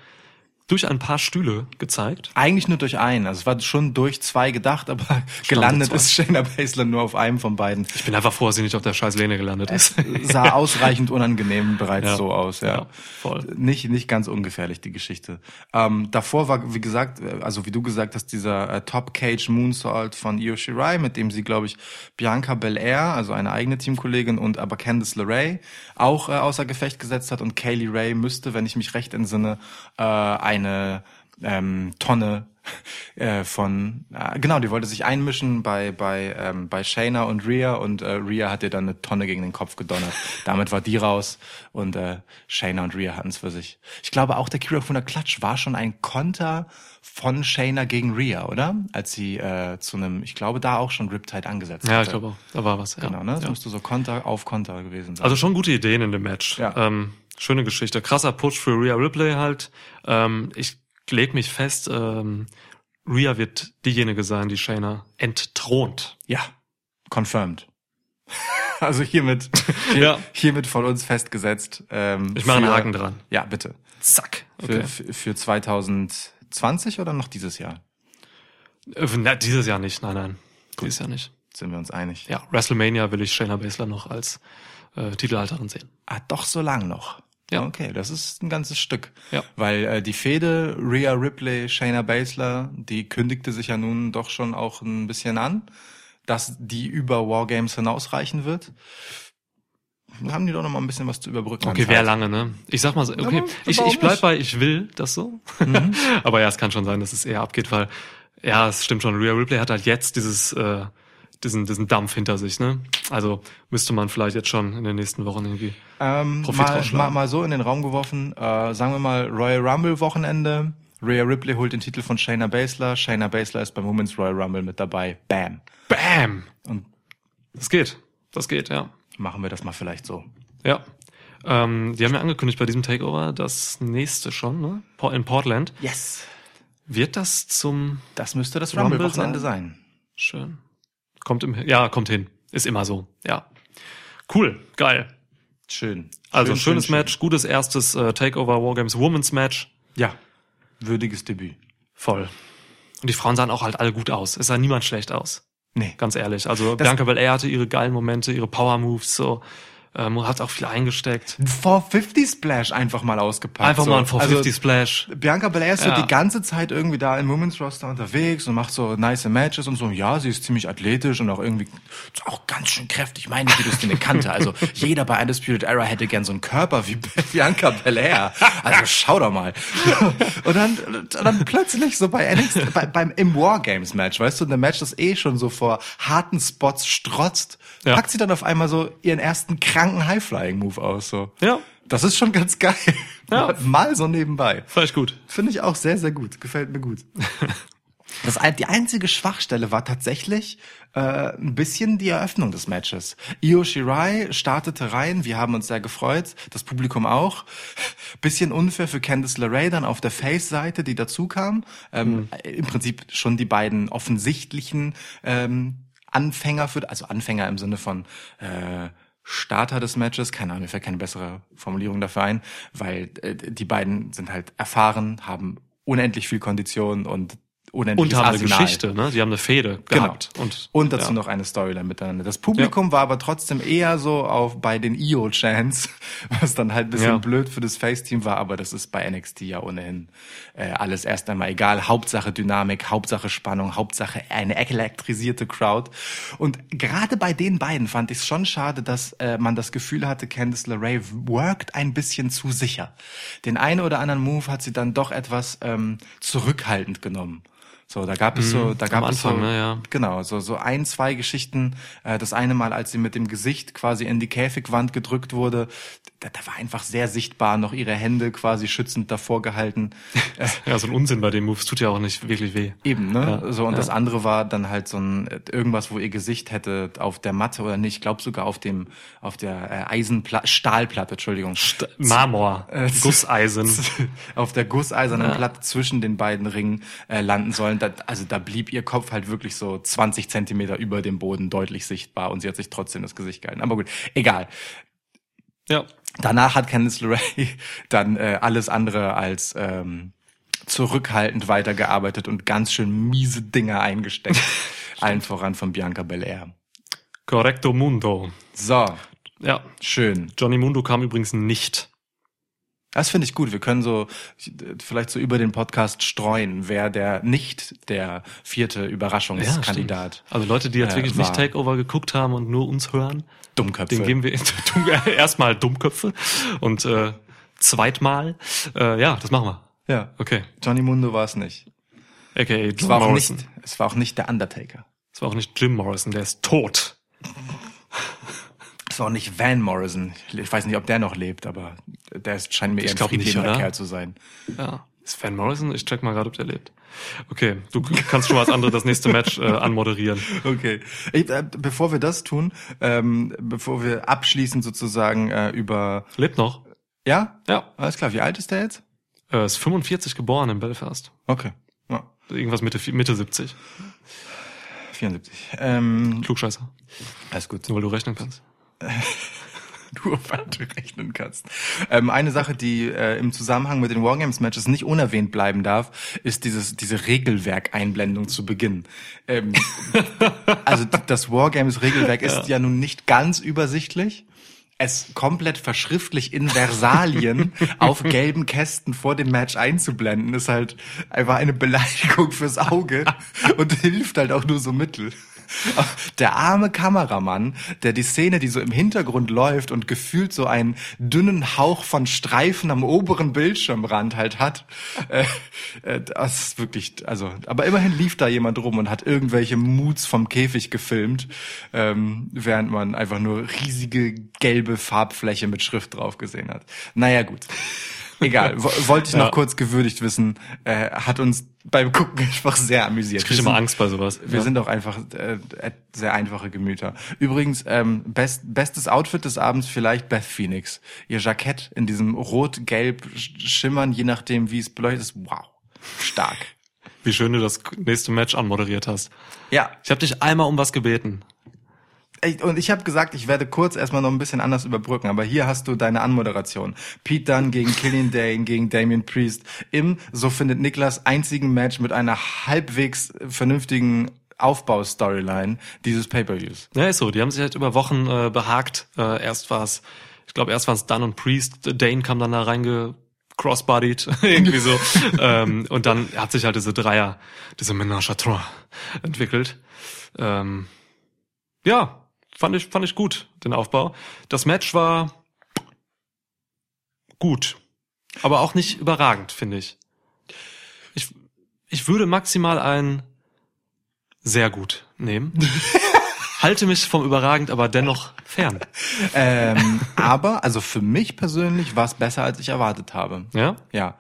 durch ein paar Stühle gezeigt. Eigentlich nur durch einen. Also es war schon durch zwei gedacht, aber gelandet zwei. ist Shayna Baszler nur auf einem von beiden. Ich bin einfach froh, dass sie nicht auf der scheiß Lehne gelandet ist. Sah <laughs> ausreichend unangenehm bereits Ja. so aus, ja. Ja, voll. Nicht, nicht ganz ungefährlich, die Geschichte. Ähm, davor war, wie gesagt, also wie du gesagt hast, dieser äh, Top Cage Moonsault von Io Shirai, mit dem sie, glaube ich, Bianca Belair, also eine eigene Teamkollegin, und aber Candice LeRae auch äh, außer Gefecht gesetzt hat. Und Kaylee Ray müsste, wenn ich mich recht entsinne, äh, eine ähm, Tonne <laughs> äh, von äh, genau, die wollte sich einmischen bei bei ähm, bei Shayna und Rhea und äh, Rhea hat ihr dann eine Tonne gegen den Kopf gedonnert. <laughs> Damit war die raus und äh, Shayna und Rhea hatten es für sich. Ich glaube auch der Kira von der Klatsch war schon ein Konter von Shayna gegen Rhea, oder? Als sie äh, zu einem, ich glaube da auch schon Riptide angesetzt Ja, hatte. ich glaube auch. Da war was. Ja. Genau, ne? Das Ja. müsste so Konter auf Konter gewesen sein. Also schon gute Ideen in dem Match. Ja. Ähm, schöne Geschichte. Krasser Push für Rhea Ripley halt. Ähm, ich leg mich fest, ähm, Rhea wird diejenige sein, die Shayna entthront. ja, confirmed. <laughs> also hiermit, <laughs> hier, Ja. hiermit von uns festgesetzt. Ähm, Ich mache einen Haken dran. Ja, bitte. Zack. Für, Okay. für, für 2020 oder noch dieses Jahr? Äh, Na, dieses Jahr nicht. Nein, nein. Dieses Jahr nicht. Sind wir uns einig? Ja, WrestleMania will ich Shayna Baszler noch als äh, Titelhalterin sehen. Ah, doch so lang noch. Ja. Okay, das ist ein ganzes Stück. Ja. Weil äh, die Fehde Rhea Ripley, Shayna Baszler, die kündigte sich ja nun doch schon auch ein bisschen an, dass die über Wargames hinausreichen wird. Haben die doch noch mal ein bisschen was zu überbrücken. Okay, Zeit. lange, ne? Ich sag mal so, okay, aber ich, ich bleib nicht? bei, ich will das so. <laughs> Aber ja, es kann schon sein, dass es eher abgeht, weil, ja, es stimmt schon, Rhea Ripley hat halt jetzt dieses, äh, diesen, diesen Dampf hinter sich, ne? Also müsste man vielleicht jetzt schon in den nächsten Wochen irgendwie. Ähm, Profit mal, mal, mal so in den Raum geworfen, äh, sagen wir mal Royal Rumble Wochenende. Rhea Ripley holt den Titel von Shayna Baszler. Shayna Baszler ist beim Women's Royal Rumble mit dabei. Bam. Bam! Und Das geht. Das geht, ja. machen wir das mal vielleicht so. Ja. Ähm, die haben ja angekündigt bei diesem Takeover, das nächste schon, ne? In Portland. Yes. Wird das zum Das müsste das Rumble Rumble Wochenende sein. Schön. Kommt im, ja, kommt hin. Ist immer so. Ja. Cool. Geil. Schön. Also schön, schönes schön, Match, gutes erstes äh, Takeover Wargames Women's Match. Schön. Ja. Würdiges Debüt. Voll. Und die Frauen sahen auch halt alle gut aus. Es sah niemand schlecht aus. Nee. Ganz ehrlich. Also Das- Bianca Belair hatte ihre geilen Momente, ihre Power Moves, so. Ähm, hat auch viel eingesteckt. 450 Splash einfach mal ausgepackt. Einfach so. mal ein 450 Also, Splash. Bianca Belair ist Ja. so die ganze Zeit irgendwie da im Women's Roster unterwegs und macht so nice Matches und so. Ja, sie ist ziemlich athletisch und auch irgendwie auch ganz schön kräftig. Meine Güte, ist eine Kante. Also <laughs> jeder bei Undisputed Era hätte gern so einen Körper wie <laughs> Bianca Belair. Also schau doch mal. <laughs> Und dann, dann plötzlich so bei NXT, bei, beim im Wargames Match, weißt du, ein Match, das eh schon so vor harten Spots strotzt, Ja. packt sie dann auf einmal so ihren ersten kranken High-Flying-Move aus. So. Ja, Das ist schon ganz geil. Ja. Mal so nebenbei. fand ich gut. Finde ich auch sehr, sehr gut. Gefällt mir gut. <laughs> Das, die einzige Schwachstelle war tatsächlich äh, ein bisschen die Eröffnung des Matches. Io Shirai startete rein, wir haben uns sehr gefreut, das Publikum auch. Bisschen unfair für Candice LeRae dann auf der Face-Seite, die dazu kam. Ähm, Im Prinzip schon die beiden offensichtlichen ähm, Anfänger für, also Anfänger im Sinne von äh, Starter des Matches, keine Ahnung, mir fällt keine bessere Formulierung dafür ein, weil äh, die beiden sind halt erfahren, haben unendlich viel Kondition und unendliches Und haben eine. Geschichte, ne? Die haben eine Fehde gehabt. Genau. Und, Und dazu ja. noch eine Storyline miteinander. Das Publikum war aber trotzdem eher so auf bei den IO-Chants, <laughs> was dann halt ein bisschen Ja. blöd für das Face-Team war, aber das ist bei NXT ja ohnehin äh, alles erst einmal egal. Hauptsache Dynamik, Hauptsache Spannung, Hauptsache eine elektrisierte Crowd. Und gerade bei den beiden fand ich es schon schade, dass äh, man das Gefühl hatte, Candice LeRae worked ein bisschen zu sicher. Den einen oder anderen Move hat sie dann doch etwas ähm, zurückhaltend genommen. So, da gab es so, da gab es so, Mhm. Ne, ja. Genau, so, so ein, zwei Geschichten. Äh, das eine Mal, als sie mit dem Gesicht quasi in die Käfigwand gedrückt wurde, da, da war einfach sehr sichtbar noch ihre Hände quasi schützend davor gehalten. <laughs> Ja, so ein Unsinn bei den Moves tut ja auch nicht wirklich weh. Eben, ne? Ja, so, und ja. das andere war dann halt so ein irgendwas, wo ihr Gesicht hätte auf der Matte oder nicht, ich glaube sogar auf dem, auf der äh, Eisenplatte, Stahlplatte, Entschuldigung. Marmor, Äh, <laughs> Gusseisen. <laughs> auf der gusseisernen Ja. Platte zwischen den beiden Ringen äh, landen sollen. Da, also da blieb ihr Kopf halt wirklich so 20 Zentimeter über dem Boden deutlich sichtbar und sie hat sich trotzdem das Gesicht gehalten. Aber gut, egal. Ja, Danach hat Candice LeRae <laughs> dann äh, alles andere als ähm, zurückhaltend weitergearbeitet und ganz schön miese Dinge eingesteckt. <laughs> Allen voran von Bianca Belair. correcto mundo. So, Ja, schön. Johnny Mundo kam übrigens nicht. Das finde ich gut. Wir können so äh, vielleicht so über den Podcast streuen, wer der nicht der vierte Überraschungskandidat. stimmt. Also Leute, die jetzt äh, wirklich war. nicht Takeover geguckt haben und nur uns hören, Dummköpfe. den geben wir <laughs> dumm, erstmal Dummköpfe und äh, zweitmal, äh, ja, das machen wir. ja. Okay. Johnny Mundo war es nicht. Es Jim war auch Morrison. nicht, es war auch nicht der Undertaker. Es war auch nicht Jim Morrison, der ist tot. Es war auch nicht Van Morrison. Ich weiß nicht, ob der noch lebt, aber der ist, scheint mir eher Ich ein glaub nicht? Kerl zu sein. Ja. Ist Van Morrison? Ich check mal gerade, ob der lebt. Okay, du kannst schon mal als andere das nächste Match äh, anmoderieren. <laughs> Okay. Ich, äh, bevor wir das tun, ähm, bevor wir abschließend sozusagen äh, über Lebt noch. ja, Ja. alles klar. Wie alt ist der jetzt? Er ist 45 geboren in Belfast. Okay. Ja, Irgendwas Mitte, Mitte 70. 74. Ähm, Klugscheißer. alles gut. Nur weil du rechnen kannst. <laughs> du auf du rechnen kannst. Ähm, eine Sache, die äh, im Zusammenhang mit den Wargames-Matches nicht unerwähnt bleiben darf, ist dieses diese Regelwerk-Einblendung zu Beginn. Ähm, <laughs> also das Wargames-Regelwerk ist ja nun nicht ganz übersichtlich. Es komplett verschriftlich in Versalien <laughs> auf gelben Kästen vor dem Match einzublenden, ist halt einfach eine Beleidigung fürs Auge und hilft halt auch nur so mittel. <laughs> Der arme Kameramann, der die Szene, die so im Hintergrund läuft und gefühlt so einen dünnen Hauch von Streifen am oberen Bildschirmrand halt hat, äh, äh, das ist wirklich, also, aber immerhin lief da jemand rum und hat irgendwelche Moods vom Käfig gefilmt, ähm, während man einfach nur riesige gelbe Farbfläche mit Schrift drauf gesehen hat. Naja, gut. Egal, wo- wollte ich noch Ja. kurz gewürdigt wissen, äh, hat uns beim Gucken einfach sehr amüsiert. Ich kriege immer Angst bei sowas. wir ja. sind auch einfach äh, äh, sehr einfache Gemüter. Übrigens, ähm, best, bestes Outfit des Abends vielleicht Beth Phoenix. Ihr Jackett in diesem rot-gelb sch- schimmern, je nachdem wie es beleuchtet ist. Wow, stark. Wie schön du das nächste Match anmoderiert hast. Ja, Ich habe dich einmal um was gebeten. Ich- und ich habe gesagt, ich werde kurz erstmal noch ein bisschen anders überbrücken, aber hier hast du deine Anmoderation. Pete Dunne gegen Killian Dane <laughs> gegen Damien Priest im, so findet Niklas, einzigen Match mit einer halbwegs vernünftigen Aufbau-Storyline dieses Pay-Per-Views. Ja, ist so. Die haben sich halt über Wochen äh, behagt. Äh, erst war es, ich glaube, erst waren es Dunn und Priest. Dane kam dann da reinge crossbodied, <laughs> irgendwie so. <laughs> ähm, und dann hat sich halt diese Dreier, diese Ménage à trois entwickelt. Ähm, ja, fand ich, fand ich gut, den Aufbau. Das Match war gut. Aber auch nicht überragend, finde ich. Ich, ich würde maximal ein sehr gut nehmen. <laughs> Halte mich vom überragend, aber dennoch fern. <laughs> Ähm, aber, also für mich persönlich war es besser, als ich erwartet habe. Ja? Ja.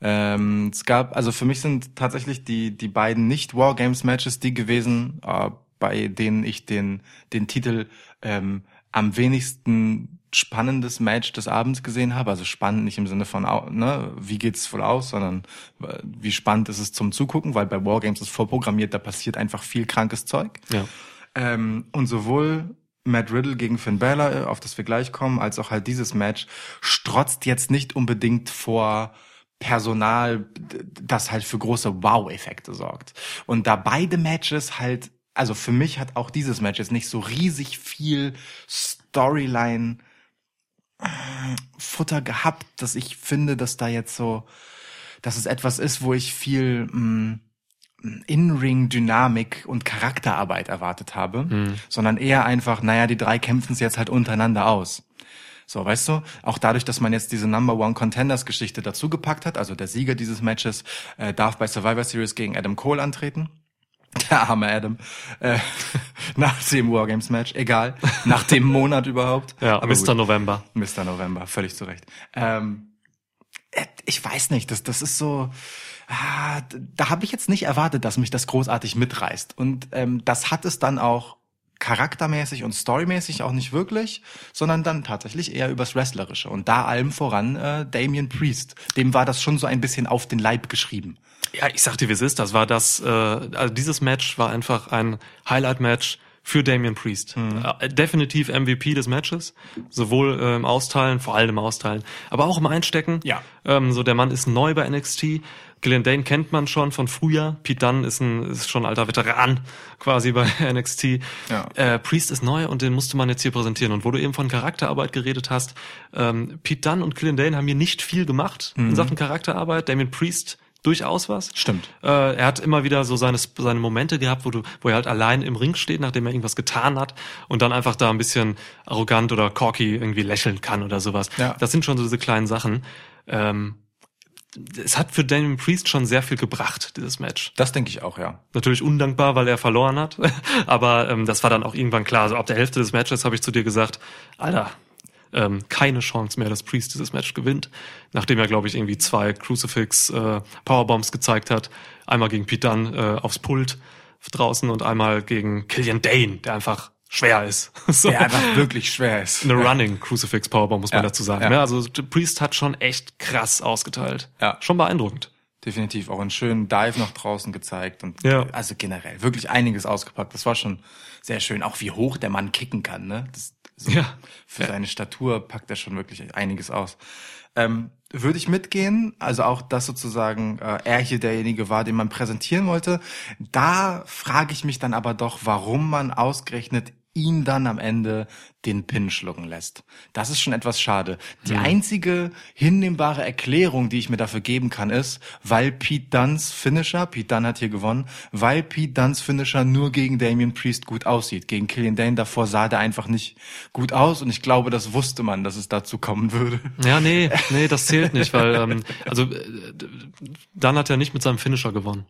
Ähm, es gab, also für mich sind tatsächlich die, die beiden Nicht-Wargames-Matches die gewesen, äh, bei denen ich den, den Titel ähm, am wenigsten spannendes Match des Abends gesehen habe. Also spannend nicht im Sinne von, ne, wie geht's wohl aus, sondern äh, wie spannend ist es zum Zugucken, weil bei Wargames ist vorprogrammiert, da passiert einfach viel krankes Zeug. Ja. Ähm, und sowohl Matt Riddle gegen Finn Balor, äh, auf das wir gleich kommen, als auch halt dieses Match strotzt jetzt nicht unbedingt vor Personal, das halt für große Wow-Effekte sorgt. Und da beide Matches halt, also für mich hat auch dieses Match jetzt nicht so riesig viel Storyline äh, Futter gehabt, dass ich finde, dass da jetzt so, dass es etwas ist, wo ich viel mh, In-Ring-Dynamik und Charakterarbeit erwartet habe, sondern eher einfach, naja, die drei kämpfen es jetzt halt untereinander aus. So, weißt du, auch dadurch, dass man jetzt diese Number One Contenders Geschichte dazugepackt hat, also der Sieger dieses Matches äh, darf bei Survivor Series gegen Adam Cole antreten. Der arme Adam. Äh, <laughs> nach dem Wargames Match, egal. Nach dem Monat überhaupt. Ja, Aber Mr. gut. November. Mr. November, völlig zu Recht. Ähm, äh, ich weiß nicht, das, das ist so. Ah, da habe ich jetzt nicht erwartet, dass mich das großartig mitreißt. Und ähm, das hat es dann auch charaktermäßig und storymäßig auch nicht wirklich, sondern dann tatsächlich eher übers Wrestlerische. Und da allem voran äh, Damien Priest. Dem war das schon so ein bisschen auf den Leib geschrieben. Ja, ich sag dir, wie es ist. Das war das, äh, also dieses Match war einfach ein Highlight-Match für Damian Priest. Äh, definitiv MVP des Matches. Sowohl äh, im Austeilen, vor allem im Austeilen, aber auch im Einstecken. Ja. Ähm, so, der Mann ist neu bei NXT. Gillian Dane kennt man schon von früher. Pete Dunne ist ein ist schon ein alter Veteran quasi bei <laughs> NXT. Ja. Äh, Priest ist neu und den musste man jetzt hier präsentieren. Und wo du eben von Charakterarbeit geredet hast, ähm, Pete Dunne und Gillian Dane haben hier nicht viel gemacht in Sachen Charakterarbeit. Damien Priest durchaus was. Stimmt. Äh, er hat immer wieder so seine, seine Momente gehabt, wo, du, wo er halt allein im Ring steht, nachdem er irgendwas getan hat und dann einfach da ein bisschen arrogant oder cocky irgendwie lächeln kann oder sowas. Ja. Das sind schon so diese kleinen Sachen. Ähm, es hat für Damien Priest schon sehr viel gebracht, dieses Match. Das denke ich auch, ja. Natürlich undankbar, weil er verloren hat. <laughs> Aber ähm, das war dann auch irgendwann klar. Also ab der Hälfte des Matches habe ich zu dir gesagt, Alter, ähm, keine Chance mehr, dass Priest dieses Match gewinnt. Nachdem er, glaube ich, irgendwie zwei Crucifix äh, Powerbombs gezeigt hat. Einmal gegen Pete Dunne äh, aufs Pult draußen und einmal gegen Killian Dane, der einfach schwer ist. <laughs> so. Der einfach wirklich schwer ist. Eine Running Crucifix Powerbomb, muss man Ja, dazu sagen. ja. Ne? Also Priest hat schon echt krass ausgeteilt. Ja. Schon beeindruckend. Definitiv auch einen schönen Dive nach draußen gezeigt und Ja. also generell wirklich einiges ausgepackt. Das war schon sehr schön, auch wie hoch der Mann kicken kann. Ne? Das, so Ja. Für seine Statur packt er schon wirklich einiges aus. Ähm, würde ich mitgehen, also auch, dass sozusagen äh, er hier derjenige war, den man präsentieren wollte. Da frage ich mich dann aber doch, warum man ausgerechnet ihn dann am Ende den Pin schlucken lässt. Das ist schon etwas schade. Die einzige hinnehmbare Erklärung, die ich mir dafür geben kann, ist, weil Pete Dunns Finisher, Pete Dunn hat hier gewonnen, weil Pete Dunns Finisher nur gegen Damian Priest gut aussieht. Gegen Killian Dane davor sah der einfach nicht gut aus und ich glaube, das wusste man, dass es dazu kommen würde. Ja, nee, <laughs> nee, das zählt nicht, weil ähm, also äh, dann hat er nicht mit seinem Finisher gewonnen.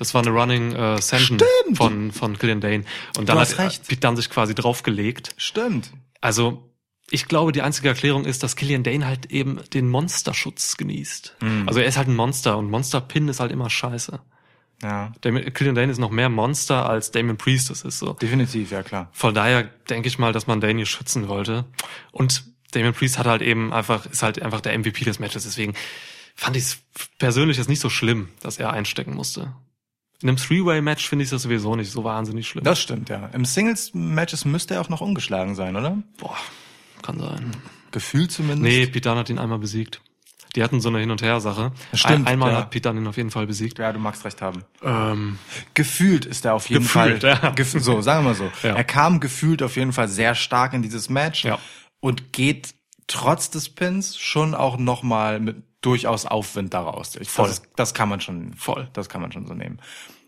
Das war eine Running äh, Session Stimmt. von von Killian Dane und dann hat recht. Pete sich quasi draufgelegt. Stimmt. Also ich glaube, die einzige Erklärung ist, dass Killian Dane halt eben den Monsterschutz genießt. Mhm. Also er ist halt ein Monster und Monster Pin ist halt immer scheiße. Ja, Damien, Killian Dane ist noch mehr Monster als Damien Priest das ist so. definitiv, ja klar. Von daher denke ich mal, dass man Dane hier schützen wollte. Und Damien Priest hat halt eben einfach, ist halt einfach der MVP des Matches. Deswegen fand ich es persönlich jetzt nicht so schlimm, dass er einstecken musste. In einem Three-Way-Match finde ich das sowieso nicht so wahnsinnig schlimm. Das stimmt, ja. Im Singles-Matches müsste er auch noch ungeschlagen sein, oder? Boah, kann sein. Gefühl zumindest. Nee, Dunne hat ihn einmal besiegt. Die hatten so eine Hin- und Her-Sache. Stimmt, Ein, einmal ja. hat Dunne ihn auf jeden Fall besiegt. Ja, du magst recht haben. Ähm, Gefühlt ist er auf jeden Gefühlt, Fall, ja. gef so, sagen wir mal so. <laughs> Ja. Er kam gefühlt auf jeden Fall sehr stark in dieses Match Ja. und geht trotz des Pins schon auch nochmal mit durchaus Aufwind daraus. Ich, Voll. Das, das kann man schon, Voll. das kann man schon so nehmen.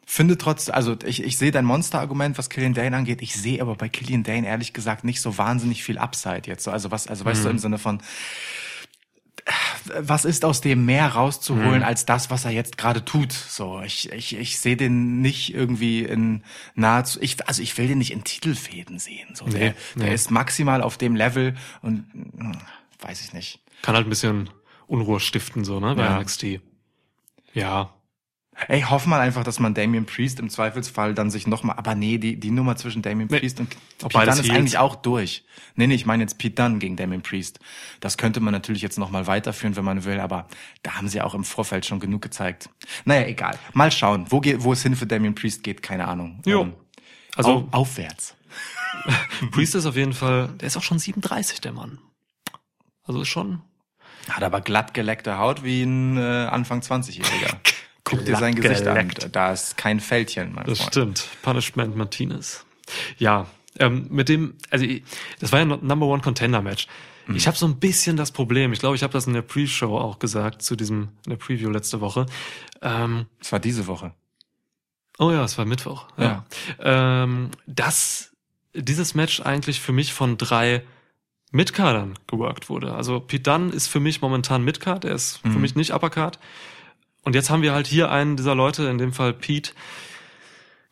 Finde trotz, also ich, ich sehe dein Monster-Argument, was Killian Dane angeht. Ich sehe aber bei Killian Dane ehrlich gesagt nicht so wahnsinnig viel Upside jetzt. So, Also was, also weißt du, Mhm. im Sinne von, was ist aus dem mehr rauszuholen Mhm. als das, was er jetzt gerade tut? So, ich, ich, ich sehe den nicht irgendwie in nahezu, ich, also ich will den nicht in Titelfäden sehen. So, der, Nee, der nee. ist maximal auf dem Level und hm, weiß ich nicht. kann halt ein bisschen Unruhe stiften, so, ne, bei Ja. NXT. Ja. Ey, hoff mal einfach, dass man Damien Priest im Zweifelsfall dann sich nochmal, aber nee, die, die Nummer zwischen Damien Nee. Priest und Auch Pete Dunne ist eigentlich auch durch. Nee, nee, ich meine jetzt Pete Dunne gegen Damien Priest. Das könnte man natürlich jetzt nochmal weiterführen, wenn man will, aber da haben sie auch im Vorfeld schon genug gezeigt. Naja, egal. Mal schauen, wo, geht, wo es hin für Damien Priest geht, keine Ahnung. Jo. Ähm, Also au, aufwärts. <laughs> Priest ist auf jeden Fall, der ist auch schon 37, der Mann. Also ist schon. Hat aber glatt geleckte Haut wie ein äh, Anfang 20-Jähriger. <laughs> Guck dir sein Gesicht geleckt. an. Da ist kein Fältchen, mein Das Freund. stimmt. Punishment Martinez. Ja, ähm, mit dem, also das war ja ein Number One Contender Match. Mhm. Ich habe so ein bisschen das Problem. Ich glaube, ich habe das in der Pre-Show auch gesagt zu diesem in der Preview letzte Woche. Ähm, Das war diese Woche. oh ja, es war Mittwoch. Ja. Ähm, dass dieses Match eigentlich für mich von drei Midcardern geworkt wurde. Also Pete Dunne ist für mich momentan Midcard, er ist für Mhm. mich nicht Uppercard. Und jetzt haben wir halt hier einen dieser Leute, in dem Fall Pete,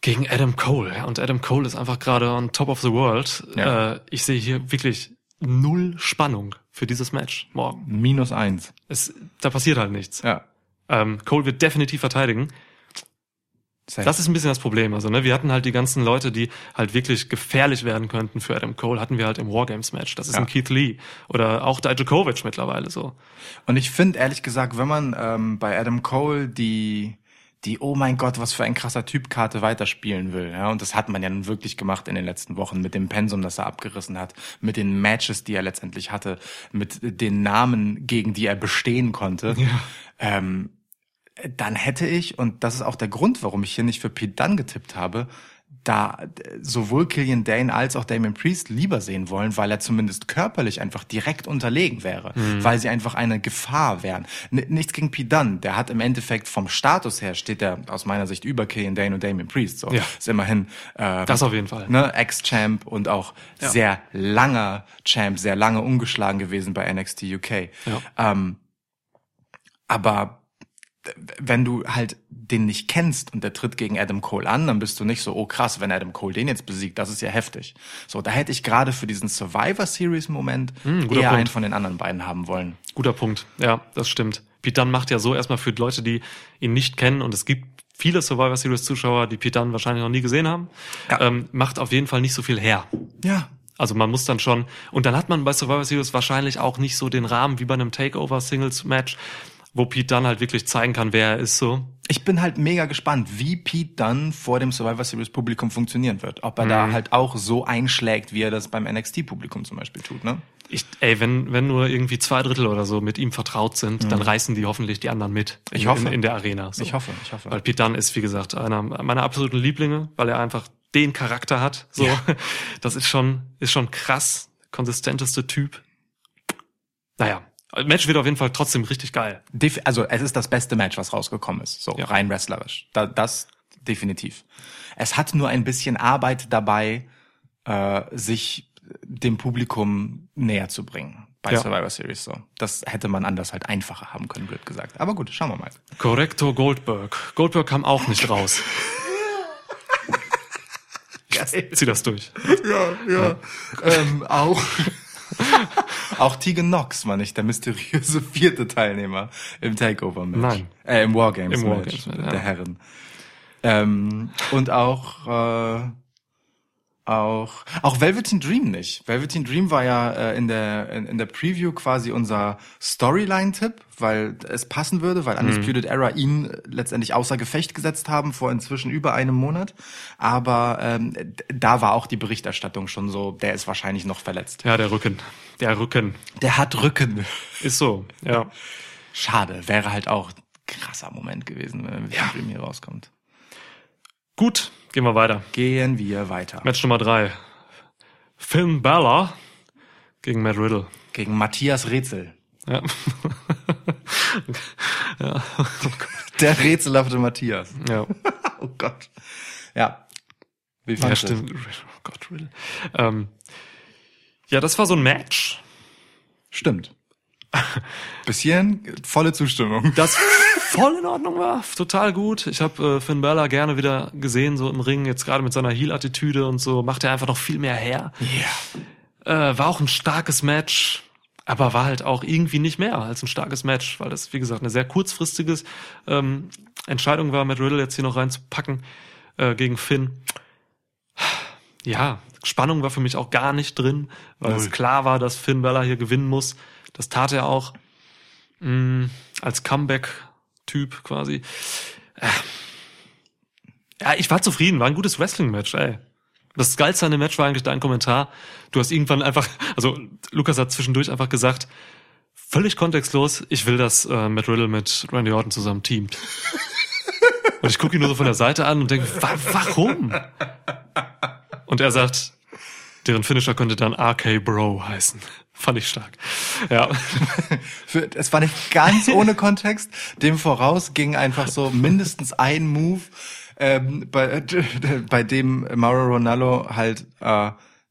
gegen Adam Cole. Und Adam Cole ist einfach gerade on top of the world. Ja. Äh, ich sehe hier wirklich null Spannung für dieses Match morgen. Minus eins. Es, da passiert halt nichts. Ja. Ähm, Cole wird definitiv verteidigen. Das ist ein bisschen das Problem. Also, ne, wir hatten halt die ganzen Leute, die halt wirklich gefährlich werden könnten für Adam Cole, hatten wir halt im Wargames-Match. Das ist Ja. ein Keith Lee oder auch Dijakovic mittlerweile so. Und ich finde ehrlich gesagt, wenn man ähm, bei Adam Cole die die oh mein Gott, was für ein krasser Typ Karte weiterspielen will, ja, und das hat man ja nun wirklich gemacht in den letzten Wochen mit dem Pensum, das er abgerissen hat, mit den Matches, die er letztendlich hatte, mit den Namen, gegen die er bestehen konnte. Ähm, dann hätte ich, und das ist auch der Grund, warum ich hier nicht für Pete Dunne getippt habe, da sowohl Killian Dane als auch Damien Priest lieber sehen wollen, weil er zumindest körperlich einfach direkt unterlegen wäre, weil sie einfach eine Gefahr wären. N nichts gegen Pete Dunne, der hat im Endeffekt vom Status her, steht er aus meiner Sicht über Killian Dane und Damien Priest. So. Ja. Ist immerhin äh, Das auf jeden Fall. ne, Ex-Champ und auch sehr langer Champ, sehr lange ungeschlagen gewesen bei NXT UK. Ja. Ähm, aber wenn du halt den nicht kennst und der tritt gegen Adam Cole an, dann bist du nicht so, oh krass, wenn Adam Cole den jetzt besiegt, das ist ja heftig. So, da hätte ich gerade für diesen Survivor Series Moment guter eher Punkt. einen von den anderen beiden haben wollen. Guter Punkt. Ja, das stimmt. Pete Dunne macht ja so erstmal für Leute, die ihn nicht kennen, und es gibt viele Survivor Series Zuschauer, die Pete Dunne wahrscheinlich noch nie gesehen haben, Ja. ähm, macht auf jeden Fall nicht so viel her. Ja. Also man muss dann schon, und dann hat man bei Survivor Series wahrscheinlich auch nicht so den Rahmen wie bei einem Takeover Singles Match, wo Pete dann halt wirklich zeigen kann, wer er ist so. Ich bin halt mega gespannt, wie Pete dann vor dem Survivor Series Publikum funktionieren wird. Ob er Mhm. da halt auch so einschlägt, wie er das beim NXT Publikum zum Beispiel tut, ne? Ich, ey, wenn, wenn nur irgendwie zwei Drittel oder so mit ihm vertraut sind, dann reißen die hoffentlich die anderen mit. Ich in, hoffe. In, in der Arena. So. Ich hoffe, ich hoffe. Weil Pete Dunne ist, wie gesagt, einer meiner absoluten Lieblinge, weil er einfach den Charakter hat. So, <laughs> das ist schon, ist schon krass. Konsistenteste Typ. Naja, Match wird auf jeden Fall trotzdem richtig geil. Def also es ist das beste Match, was rausgekommen ist, so Ja. rein wrestlerisch. Da, das definitiv. Es hat nur ein bisschen Arbeit dabei, äh, sich dem Publikum näher zu bringen bei Ja. Survivor Series. So, das hätte man anders halt einfacher haben können, blöd gesagt. Aber gut, schauen wir mal. Correcto Goldberg. Goldberg kam auch nicht raus. <laughs> Zieh das durch. ähm, auch <laughs> auch Tegan Knox war nicht der mysteriöse <laughs> vierte Teilnehmer im Takeover Match. Nein. Äh, im Wargames Im Match Wargames, ja. der Herren. Ähm, und auch äh, auch auch Velveteen Dream nicht. Velveteen Dream war ja äh, in der in, in der Preview quasi unser Storyline-Tipp, weil es passen würde, weil Undisputed Era ihn äh, letztendlich außer Gefecht gesetzt haben vor inzwischen über einem Monat. Aber ähm, da war auch die Berichterstattung schon so, der ist wahrscheinlich noch verletzt. Ja, der Rücken. Der Rücken. Der hat Rücken. Ist so, ja. Schade, wäre halt auch ein krasser Moment gewesen, wenn der Film hier rauskommt. Gut, gehen wir weiter. Gehen wir weiter. Match Nummer drei. Finn Balor gegen Matt Riddle. Gegen Matthias Rätsel. Ja. <laughs> Der rätselhafte Matthias. ja. <laughs> Oh Gott. Ja. Wie Ja, fandest du stimmt. Oh Gott, Riddle. Ähm, ja, das war so ein Match. Stimmt. Bis hierhin volle Zustimmung. das voll in Ordnung war. Total gut. Ich habe äh, Finn Balor gerne wieder gesehen, so im Ring, jetzt gerade mit seiner Heel-Attitüde und so, macht er einfach noch viel mehr her. Ja. Äh, war auch ein starkes Match, aber war halt auch irgendwie nicht mehr als ein starkes Match, weil das, wie gesagt, eine sehr kurzfristige ähm, Entscheidung war, Matt Riddle jetzt hier noch reinzupacken äh, gegen Finn. Ja, Spannung war für mich auch gar nicht drin, weil Null. es klar war, dass Finn Balor hier gewinnen muss. Das tat er auch mh, als Comeback-Typ quasi. Äh, ja, ich war zufrieden, war ein gutes Wrestling-Match, ey. Das geilste an dem Match war eigentlich dein Kommentar. Du hast irgendwann einfach, also Lukas hat zwischendurch einfach gesagt, völlig kontextlos, ich will, dass äh, Matt Riddle mit Randy Orton zusammen teamt. Und ich gucke ihn nur so von der Seite an und denke, wa warum? Und er sagt, deren Finisher könnte dann RK Bro heißen. Fand ich stark. Ja. Es war nicht ganz ohne Kontext. Dem voraus ging einfach so mindestens ein Move, ähm, bei, <laughs> bei dem Mauro Ronaldo halt äh,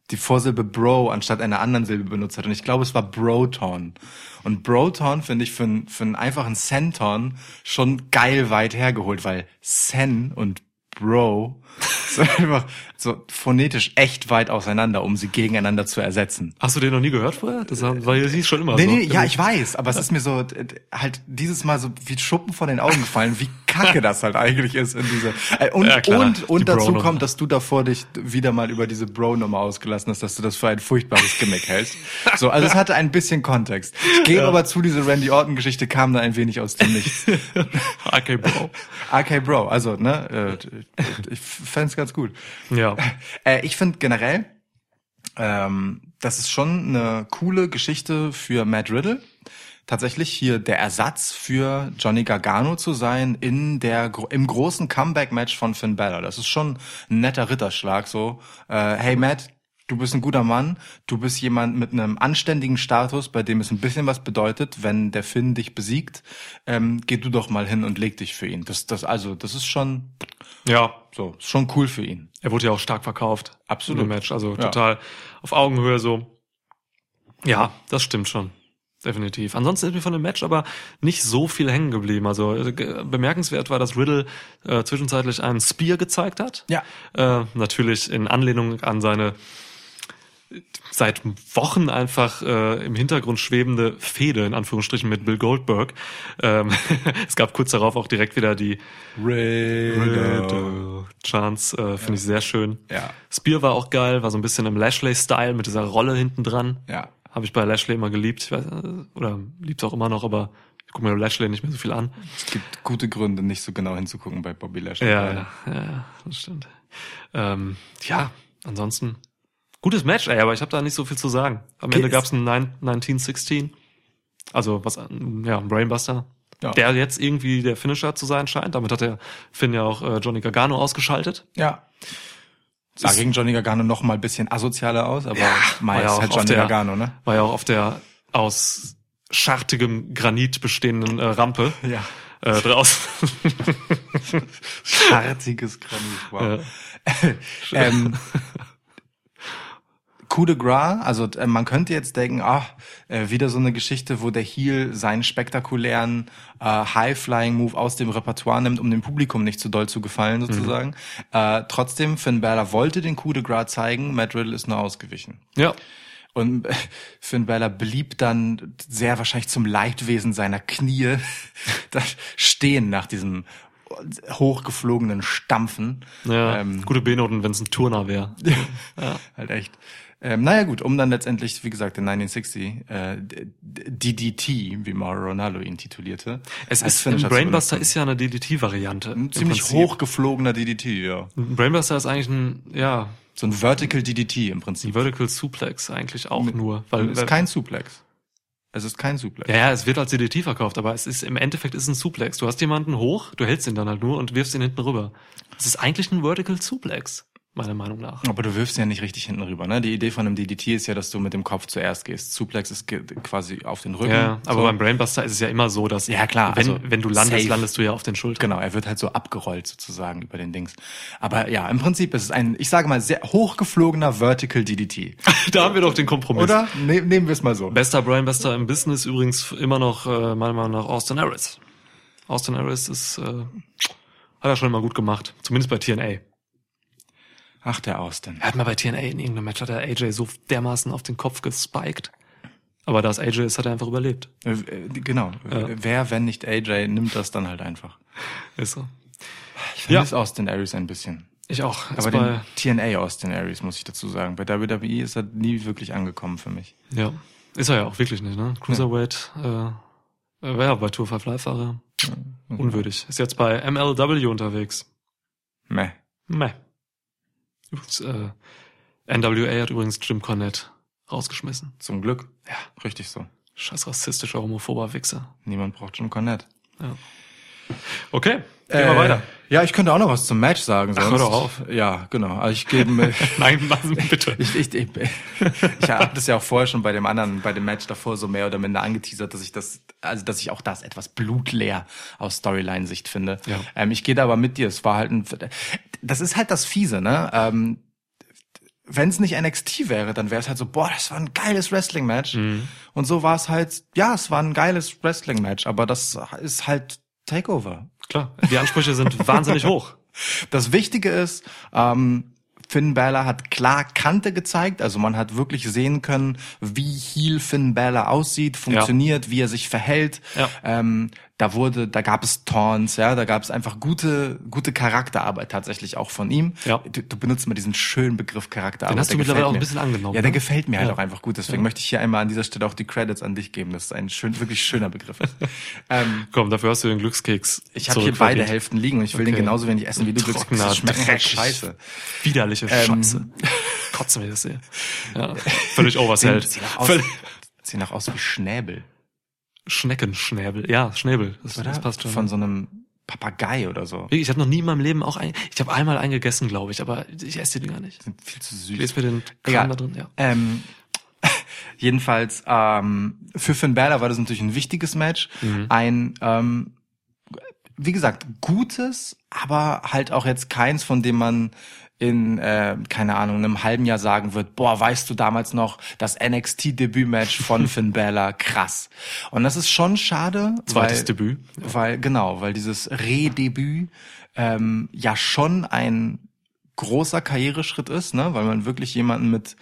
die Vorsilbe Bro anstatt einer anderen Silbe benutzt hat. Und ich glaube, es war Broton. Und Broton finde ich für, einen- für einen einfachen Centon schon geil weit hergeholt, weil Sen und Bro <laughs> sind einfach so phonetisch echt weit auseinander, um sie gegeneinander zu ersetzen. Hast du den noch nie gehört vorher? Das war hier sie schon immer Nee, so. nee, ja, ich weiß, aber es ist mir so halt dieses Mal so wie Schuppen von den Augen gefallen, wie kacke das halt eigentlich ist in diese äh, und Ja, klar, und und dazu kommt, dass du davor dich wieder mal über diese Bro-Nummer ausgelassen hast, dass du das für ein furchtbares Gimmick hältst. So, also es hatte ein bisschen Kontext. Ich gebe aber zu, diese Randy Orton-Geschichte kam da ein wenig aus dem Nichts. <laughs> RK Bro. RK Bro, also ne, äh, ich fänd's ganz gut. Ja. Äh, ich finde generell, ähm, das ist schon eine coole Geschichte für Matt Riddle. Tatsächlich hier der Ersatz für Johnny Gargano zu sein in der im großen Comeback-Match von Finn Balor. Das ist schon ein netter Ritterschlag. So, äh, hey Matt, du bist ein guter Mann. Du bist jemand mit einem anständigen Status, bei dem es ein bisschen was bedeutet, wenn der Finn dich besiegt. Ähm, geh du doch mal hin und leg dich für ihn. Das, das also, das ist schon Ja. so, ist schon cool für ihn. Er wurde ja auch stark verkauft. Absolut. Im Match. Also Ja. total auf Augenhöhe so. Ja, das stimmt schon. Definitiv. Ansonsten ist mir von dem Match aber nicht so viel hängen geblieben. Also äh, bemerkenswert war, dass Riddle äh, zwischenzeitlich einen Spear gezeigt hat. Ja. Äh, natürlich in Anlehnung an seine seit Wochen einfach äh, im Hintergrund schwebende Fehde, in Anführungsstrichen, mit Bill Goldberg. Ähm, <laughs> es gab kurz darauf auch direkt wieder die Riddle. Chance, äh, finde ich sehr schön. Ja. Spear war auch geil, war so ein bisschen im Lashley-Style mit dieser Rolle hinten dran. Ja. Habe ich bei Lashley immer geliebt. Ich weiß, äh, oder lieb's auch immer noch, aber ich gucke mir Lashley nicht mehr so viel an. Es gibt gute Gründe, nicht so genau hinzugucken bei Bobby Lashley. Ja, ja, ja, das stimmt. Ähm, ja, ansonsten gutes Match, ey, aber ich habe da nicht so viel zu sagen. Am Ende Ist- gab's einen Nine- 1916, also was, ja, ein Brainbuster, Ja. der jetzt irgendwie der Finisher zu sein scheint. Damit hat der Finn ja auch äh, Johnny Gargano ausgeschaltet. Ja. Sah gegen Johnny Gargano noch mal ein bisschen asozialer aus, aber war meist ja halt auf Johnny der- Gargano, ne? War ja auch auf der aus schartigem Granit bestehenden äh, Rampe <laughs> Ja. äh, draußen. <laughs> Schartiges Granit, wow. <laughs> ähm, Coup de Gras, also äh, man könnte jetzt denken, ach, äh, wieder so eine Geschichte, wo der Heel seinen spektakulären äh, High-Flying-Move aus dem Repertoire nimmt, um dem Publikum nicht zu doll zu gefallen, sozusagen. Äh, trotzdem, Finn Balor wollte den Coup de Gras zeigen, Matt Riddle ist nur ausgewichen. ja. Und äh, Finn Balor blieb dann sehr wahrscheinlich zum Leidwesen seiner Knie <laughs> da stehen nach diesem hochgeflogenen Stampfen. Ja, Ähm, gute B-Noten, wenn es ein Turner wäre. <laughs> halt echt. Ähm, naja gut, um dann letztendlich, wie gesagt, den 1960 äh, DDT, wie Mauro Ronaldo ihn titulierte. Es ist, ein Brainbuster ist ja eine DDT-Variante. ein ziemlich hochgeflogener DDT, ja. Ein Brainbuster ist eigentlich ein, ja, So ein Vertical DDT im ein Prinzip. Vertical Suplex eigentlich auch nur. Weil, ist kein Suplex. Es ist kein Suplex. Ja, ja, es wird als DDT verkauft, aber es ist im Endeffekt ist es ein Suplex. Du hast jemanden hoch, du hältst ihn dann halt nur und wirfst ihn hinten rüber. Es ist eigentlich ein Vertical Suplex, meiner Meinung nach. Aber du wirfst ja nicht richtig hinten rüber, ne? Die Idee von einem DDT ist ja, dass du mit dem Kopf zuerst gehst. Suplex ist quasi auf den Rücken. Ja, aber so. beim Brainbuster ist es ja immer so, dass Ja, klar, wenn, also wenn du landest, safe. landest du ja auf den Schultern. Genau, er wird halt so abgerollt sozusagen über den Dings. Aber ja, im Prinzip ist es ein, ich sage mal, sehr hochgeflogener Vertical DDT. <laughs> da haben wir doch den Kompromiss. Oder? Ne, nehmen wir es mal so. Bester Brainbuster im Business übrigens immer noch äh, meiner Meinung nach Austin Harris. Austin Harris ist äh, hat er schon immer gut gemacht, zumindest bei TNA. Ach, der Austin. Er hat mal bei TNA in irgendeinem Match hat er AJ so dermaßen auf den Kopf gespiked. Aber da es AJ ist, hat er einfach überlebt. Äh, äh, genau. Ja. Wer, wenn nicht AJ, nimmt das dann halt einfach. Ist so. Ich Ja. vermisse Austin Aries ein bisschen. Ich auch. Aber den TNA Austin Aries, muss ich dazu sagen. Bei WWE ist er nie wirklich angekommen für mich. ja. Ist er ja auch wirklich nicht, ne? Cruiserweight, äh, äh, war ja bei Tour 5 Live war er unwürdig. Ist jetzt bei MLW unterwegs. Meh. Meh. Übrigens, äh, NWA hat übrigens Jim Cornette rausgeschmissen. Zum Glück. Ja. Richtig so. Scheiß rassistischer, homophober Wichser. Niemand braucht Jim Cornette. Ja. Okay, gehen wir weiter. Ja, ich könnte auch noch was zum Match sagen. Ach, Sonst. hör doch auf. Ja, genau. Also ich gebe <laughs> Nein, machen Sie bitte. ich, ich, ich, ich habe das ja auch vorher schon bei dem anderen, bei dem Match davor so mehr oder minder angeteasert, dass ich das, also dass ich auch das etwas blutleer aus Storyline-Sicht finde. Ja. Ähm, ich gehe da aber mit dir. Es war halt ein, das ist halt das Fiese, ne? Ähm, wenn es nicht NXT wäre, dann wäre es halt so, boah, das war ein geiles Wrestling-Match. Mhm. Und so war es halt, ja, es war ein geiles Wrestling-Match, aber das ist halt Takeover. Klar, die Ansprüche sind <laughs> wahnsinnig hoch. Das Wichtige ist, ähm, Finn Balor hat klar Kante gezeigt, also man hat wirklich sehen können, wie Heel Finn Balor aussieht, funktioniert, wie er sich verhält. Ja. Ähm, da wurde, da gab es Taunts, ja, da gab es einfach gute, gute Charakterarbeit tatsächlich auch von ihm. Ja. Du, du benutzt mal diesen schönen Begriff Charakterarbeit. Den hast du mittlerweile auch ein bisschen angenommen, Ja, der ne? gefällt mir halt Ja. auch einfach gut. Deswegen möchte ich hier einmal an dieser Stelle auch die Credits an dich geben. Das ist ein schön, wirklich schöner Begriff. <laughs> ähm, Komm, dafür hast du den Glückskeks. ich habe hier beide. Hälften liegen und ich will den Okay. genauso wenig essen wie du. Das Trockener, schmeckt halt scheiße. Widerliche Ähm, Scheiße. <laughs> Kotzen wir das hier. Ja, völlig oversellt. Sehen auch aus wie Schnäbel, Schneckenschnäbel. Ja, Schnäbel. Das, das passt schon. Von so einem Papagei oder so. ich habe noch nie in meinem Leben auch ein, ich habe einmal einen gegessen, glaube ich, aber ich esse die Dinger nicht. Sind viel zu Ich süß. lese mir den Kram da drin, ja. Ähm, <laughs> jedenfalls, ähm, für Finn Balor war das natürlich ein wichtiges Match. Mhm. Ein, ähm, wie gesagt, gutes, aber halt auch jetzt keins, von dem man in, äh, keine Ahnung, einem halben Jahr sagen wird, boah, weißt du damals noch, das NXT-Debüt-Match von <laughs> Finn Balor, krass. Und das ist schon schade. Zweites weil, Debüt. Weil, genau, weil dieses Redebüt ähm, ja schon ein großer Karriereschritt ist, ne? Weil man wirklich jemanden mit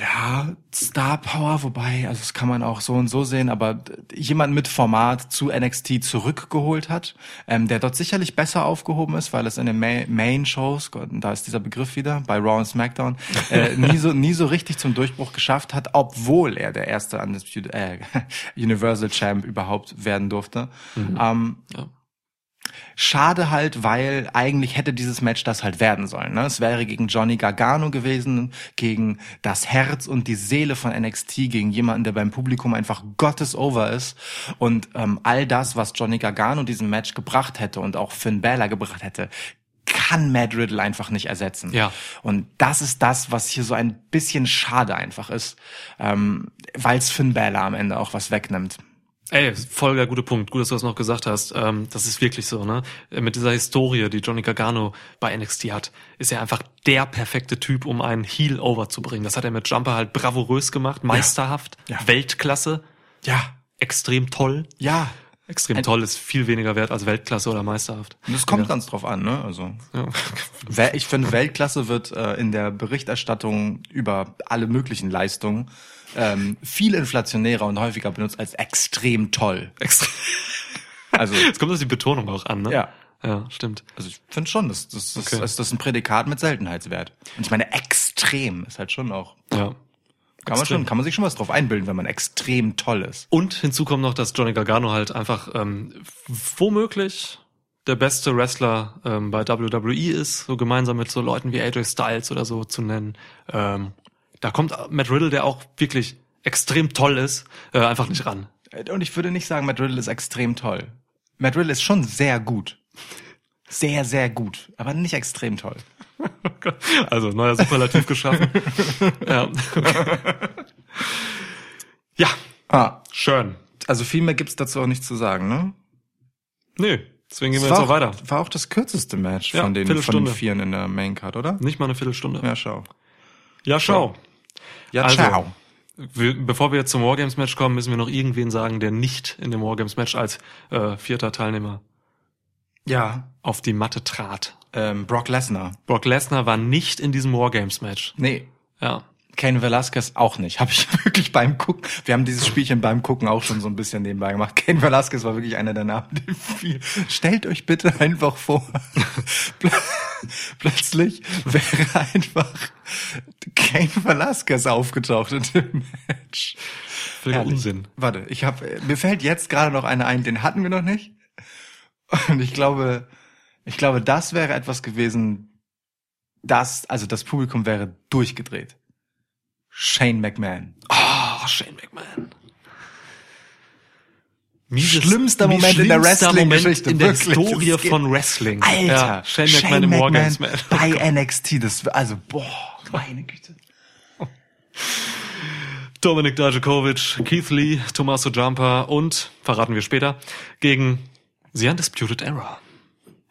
ja, Star Power, wobei, also das kann man auch so und so sehen, aber jemand mit Format zu NXT zurückgeholt hat, ähm, der dort sicherlich besser aufgehoben ist, weil es in den Ma Main-Shows, da ist dieser Begriff wieder, bei Raw und SmackDown, äh, <laughs> nie so nie so richtig zum Durchbruch geschafft hat, obwohl er der erste Undisputed, äh, <laughs> Universal Champ überhaupt werden durfte. Ähm, Ja. Schade halt, weil eigentlich hätte dieses Match das halt werden sollen. Ne? Es wäre gegen Johnny Gargano gewesen, gegen das Herz und die Seele von NXT, gegen jemanden, der beim Publikum einfach Gottes over ist. Und ähm, all das, was Johnny Gargano diesem Match gebracht hätte und auch Finn Balor gebracht hätte, kann Matt Riddle einfach nicht ersetzen. Ja. Und das ist das, was hier so ein bisschen schade einfach ist, ähm, weil es Finn Balor am Ende auch was wegnimmt. Ey, voll der gute Punkt. Gut, dass du das noch gesagt hast. Ähm, das ist wirklich so, ne? Mit dieser Historie, die Johnny Gargano bei NXT hat, ist er einfach der perfekte Typ, um einen Heel over zu bringen. Das hat er mit Jumper halt bravourös gemacht, meisterhaft, Ja. Weltklasse, Ja, extrem toll. ja. Extrem Ein- toll ist viel weniger wert als Weltklasse oder meisterhaft. Und es kommt ganz drauf an, ne? Also Ja. Ich finde Weltklasse wird äh, in der Berichterstattung über alle möglichen Leistungen ähm, viel inflationärer und häufiger benutzt als extrem toll. Extrem. Also <laughs> Es kommt auf die Betonung auch an, ne? ja. Ja, stimmt. Also ich finde schon, das, das, das, Okay. das ist ein Prädikat mit Seltenheitswert. Und ich meine, extrem ist halt schon auch. Ja. Kann man Extrem. schon, kann man sich schon was drauf einbilden, wenn man extrem toll ist. Und hinzu kommt noch, dass Johnny Gargano halt einfach ähm, womöglich der beste Wrestler ähm, bei WWE ist, so gemeinsam mit so Leuten wie AJ Styles oder so zu nennen. Ähm, da kommt Matt Riddle, der auch wirklich extrem toll ist, äh, einfach nicht ran. Und ich würde nicht sagen, Matt Riddle ist extrem toll. Matt Riddle ist schon sehr gut. Sehr, sehr gut. Aber nicht extrem toll. <laughs> Also neuer Superlativ geschaffen. <laughs> ja. ja, Ah, schön. also viel mehr gibt's dazu auch nicht zu sagen, ne? Nö, deswegen gehen wir jetzt auch weiter. War auch das kürzeste Match Ja, von den, von den. Vieren in der Main Card, oder? Nicht mal eine Viertelstunde. Ja, schau. Ja, schau. Ja, Also, ciao. Bevor wir jetzt zum Wargames-Match kommen, müssen wir noch irgendwen sagen, der nicht in dem Wargames-Match als äh, vierter Teilnehmer Ja, auf die Matte trat. ähm, Brock Lesnar. Brock Lesnar war nicht in diesem Wargames-Match. Nee, Ja. Kane Velasquez auch nicht. Habe ich <laughs> wirklich beim Gucken. Wir haben dieses Spielchen beim Gucken auch schon so ein bisschen nebenbei gemacht. Kane Velasquez war wirklich einer der Namen, die viel. Stellt euch bitte einfach vor, <laughs> pl- plötzlich wäre einfach Kane Velasquez aufgetaucht in dem Match. Völliger. Unsinn. Warte, ich habe mir fällt jetzt gerade noch einer ein, den hatten wir noch nicht. Und ich glaube, ich glaube, das wäre etwas gewesen, das, also das Publikum wäre durchgedreht. Shane McMahon. Oh, Shane McMahon. Mieses- Schlimmster Moment in der schlimmster Wrestling-Geschichte, In der wirklich. Historie von Wrestling. Alter, Ja, Shane McMahon im Wargames-Match. bei NXT, das, also, boah, meine Güte. Dominik Dajakovic, Keith Lee, Tommaso Ciampa und, verraten wir später, gegen The Undisputed Era.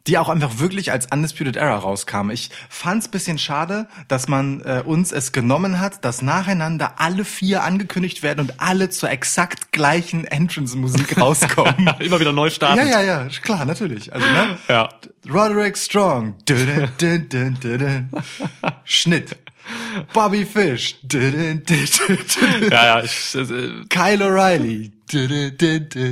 Die auch einfach wirklich als Undisputed Era rauskam. Ich fand's bisschen schade, dass man äh, uns es genommen hat, dass nacheinander alle vier angekündigt werden und alle zur exakt gleichen Entrance-Musik <laughs> rauskommen. <laughs> Immer wieder neu starten. ja, ja, ja, klar, natürlich. Also, ne? Ja. Roderick Strong. Schnitt. Bobby Fish. Ja, ja, ich, äh, Kyle O'Reilly.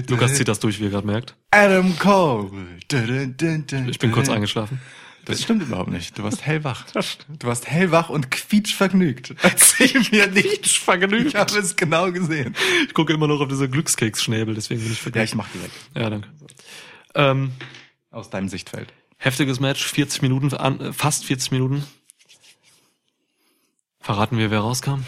Lukas zieht das durch, wie ihr gerade merkt. Adam Cole. Dun, dun, dun, dun, Ich bin kurz eingeschlafen. Das stimmt überhaupt nicht. Du warst hellwach. Du warst hellwach und quietschvergnügt. Erzähl mir nicht vergnügt. Ich habe es genau gesehen. Ich gucke immer noch auf diese Glückskeksschnäbel, deswegen bin ich Ja, vergessen. ich mach die weg. Ja, danke. Ähm, Aus deinem Sichtfeld. heftiges Match, 40 Minuten, an, äh, fast 40 Minuten. Verraten wir, wer rauskam?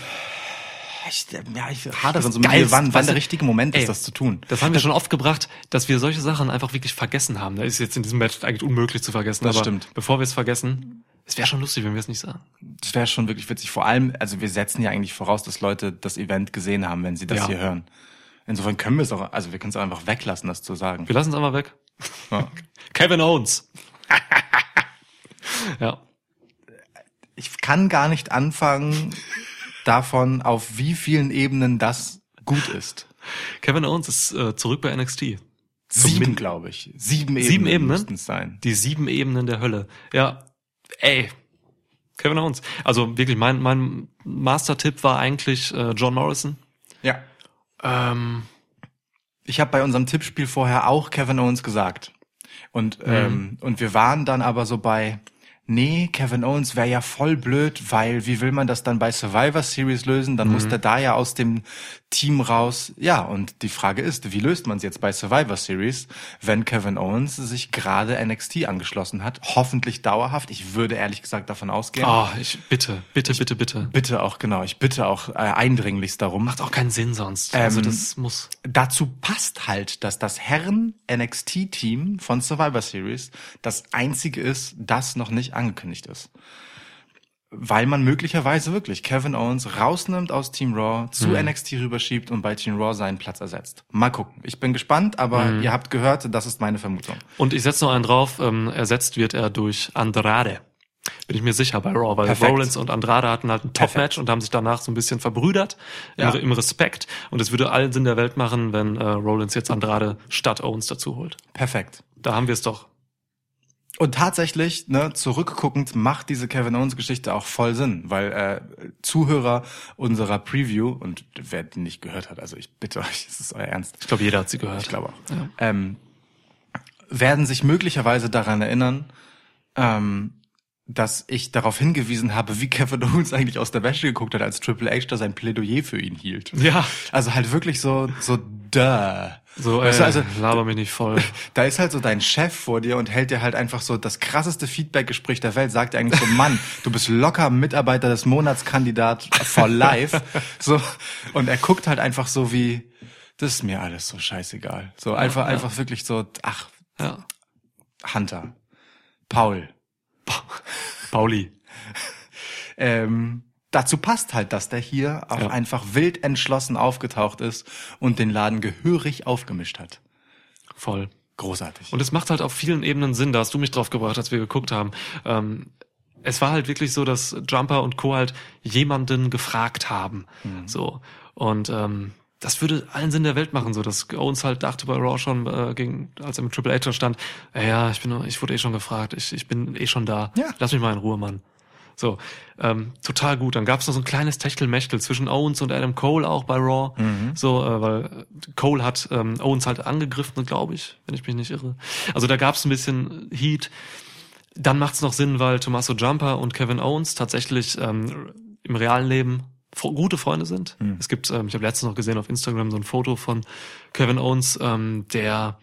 Ich, ja, ich hadere so Das mit mir, wann, wann der richtige Moment Ey, ist, das zu tun. Das haben wir schon oft gebracht, dass wir solche Sachen einfach wirklich vergessen haben. Da ist jetzt in diesem Match eigentlich unmöglich zu vergessen. Das aber stimmt. Bevor wir es vergessen, es wäre schon lustig, wenn wir es nicht sagen. Das wäre schon wirklich witzig. Vor allem, also wir setzen ja eigentlich voraus, dass Leute das Event gesehen haben, wenn sie das Ja. hier hören. Insofern können wir es auch, also wir können es einfach weglassen, das zu sagen. Wir lassen es einmal weg. Ja. <laughs> Kevin Owens. <laughs> ja. Ich kann gar nicht anfangen davon, auf wie vielen Ebenen das gut ist. Kevin Owens ist äh, zurück bei NXT. Sieben, glaube ich. Sieben Ebenen, Sieben Ebenen? müssten es sein. Die sieben Ebenen der Hölle. Ja, ey. Kevin Owens. Also wirklich, mein, mein Master-Tipp war eigentlich äh, John Morrison. Ja. Ähm, Ich habe bei unserem Tippspiel vorher auch Kevin Owens gesagt. Und, ähm, und wir waren dann aber so bei, nee, Kevin Owens wäre ja voll blöd, weil wie will man das dann bei Survivor Series lösen? Dann muss der da ja aus dem Team raus. Ja, und die Frage ist, wie löst man es jetzt bei Survivor Series, wenn Kevin Owens sich gerade NXT angeschlossen hat? Hoffentlich dauerhaft. Ich würde ehrlich gesagt davon ausgehen. oh, ich bitte, bitte, bitte, bitte. Bitte auch, genau, ich bitte auch äh, eindringlichst darum. Macht auch keinen Sinn sonst. also Ähm, das muss. dazu passt halt, dass das Herren NXT Team von Survivor Series das einzige ist, das noch nicht angekündigt ist. Weil man möglicherweise wirklich Kevin Owens rausnimmt aus Team Raw, zu NXT rüberschiebt und bei Team Raw seinen Platz ersetzt. Mal gucken. Ich bin gespannt, aber ihr habt gehört, das ist meine Vermutung. Und ich setze noch einen drauf, ähm, ersetzt wird er durch Andrade. Bin ich mir sicher bei Raw, weil Perfekt. Rollins und Andrade hatten halt ein Top-Match und haben sich danach so ein bisschen verbrüdert Ja. im, im Respekt. Und es würde allen Sinn der Welt machen, wenn äh, Rollins jetzt Andrade statt Owens dazu holt. Perfekt. Da haben wir es doch. Und tatsächlich, ne, zurückguckend macht diese Kevin Owens Geschichte auch voll Sinn, weil äh, Zuhörer unserer Preview und wer die nicht gehört hat, also ich bitte euch, <laughs> es ist euer Ernst. Ich glaube, jeder hat sie gehört. Ich glaube auch. Ähm, werden sich möglicherweise daran erinnern, ähm, dass ich darauf hingewiesen habe, wie Kevin Owens eigentlich aus der Wäsche geguckt hat, als Triple H da sein Plädoyer für ihn hielt. Ja. Also halt wirklich so, so duh. So, Weißt äh, du, also, laber mich nicht voll. <laughs> da ist halt so dein Chef vor dir und hält dir halt einfach so das krasseste Feedback-Gespräch der Welt, sagt dir eigentlich so, <laughs> Mann, du bist locker Mitarbeiter des Monatskandidat for life. <laughs> So, und er guckt halt einfach so wie, das ist mir alles so scheißegal. So einfach, ja. einfach wirklich so, ach, Ja. Hunter, Paul. Pauli. Ähm, dazu passt halt, dass der hier auch Ja. einfach wild entschlossen aufgetaucht ist und den Laden gehörig aufgemischt hat. Voll. Großartig. Und es macht halt auf vielen Ebenen Sinn, da hast du mich drauf gebracht, als wir geguckt haben. Ähm, es war halt wirklich so, dass Jumper und Co. halt jemanden gefragt haben. So. Und ähm, das würde allen Sinn der Welt machen, so dass Owens halt dachte bei Raw schon, äh, gegen, als er mit Triple H stand, ja, ich bin, ich wurde eh schon gefragt, ich, ich bin eh schon da. Ja. Lass mich mal in Ruhe, Mann. So, ähm, total gut. Dann gab's noch so ein kleines Techtelmechtel zwischen Owens und Adam Cole auch bei Raw. So, äh, weil äh, Cole hat ähm, Owens halt angegriffen, glaube ich, wenn ich mich nicht irre. Also da gab's ein bisschen Heat. Dann macht's noch Sinn, weil Tommaso Jumper und Kevin Owens tatsächlich ähm, im realen Leben gute Freunde sind. Es gibt, ähm, ich habe letztens noch gesehen auf Instagram so ein Foto von Kevin Owens, ähm, der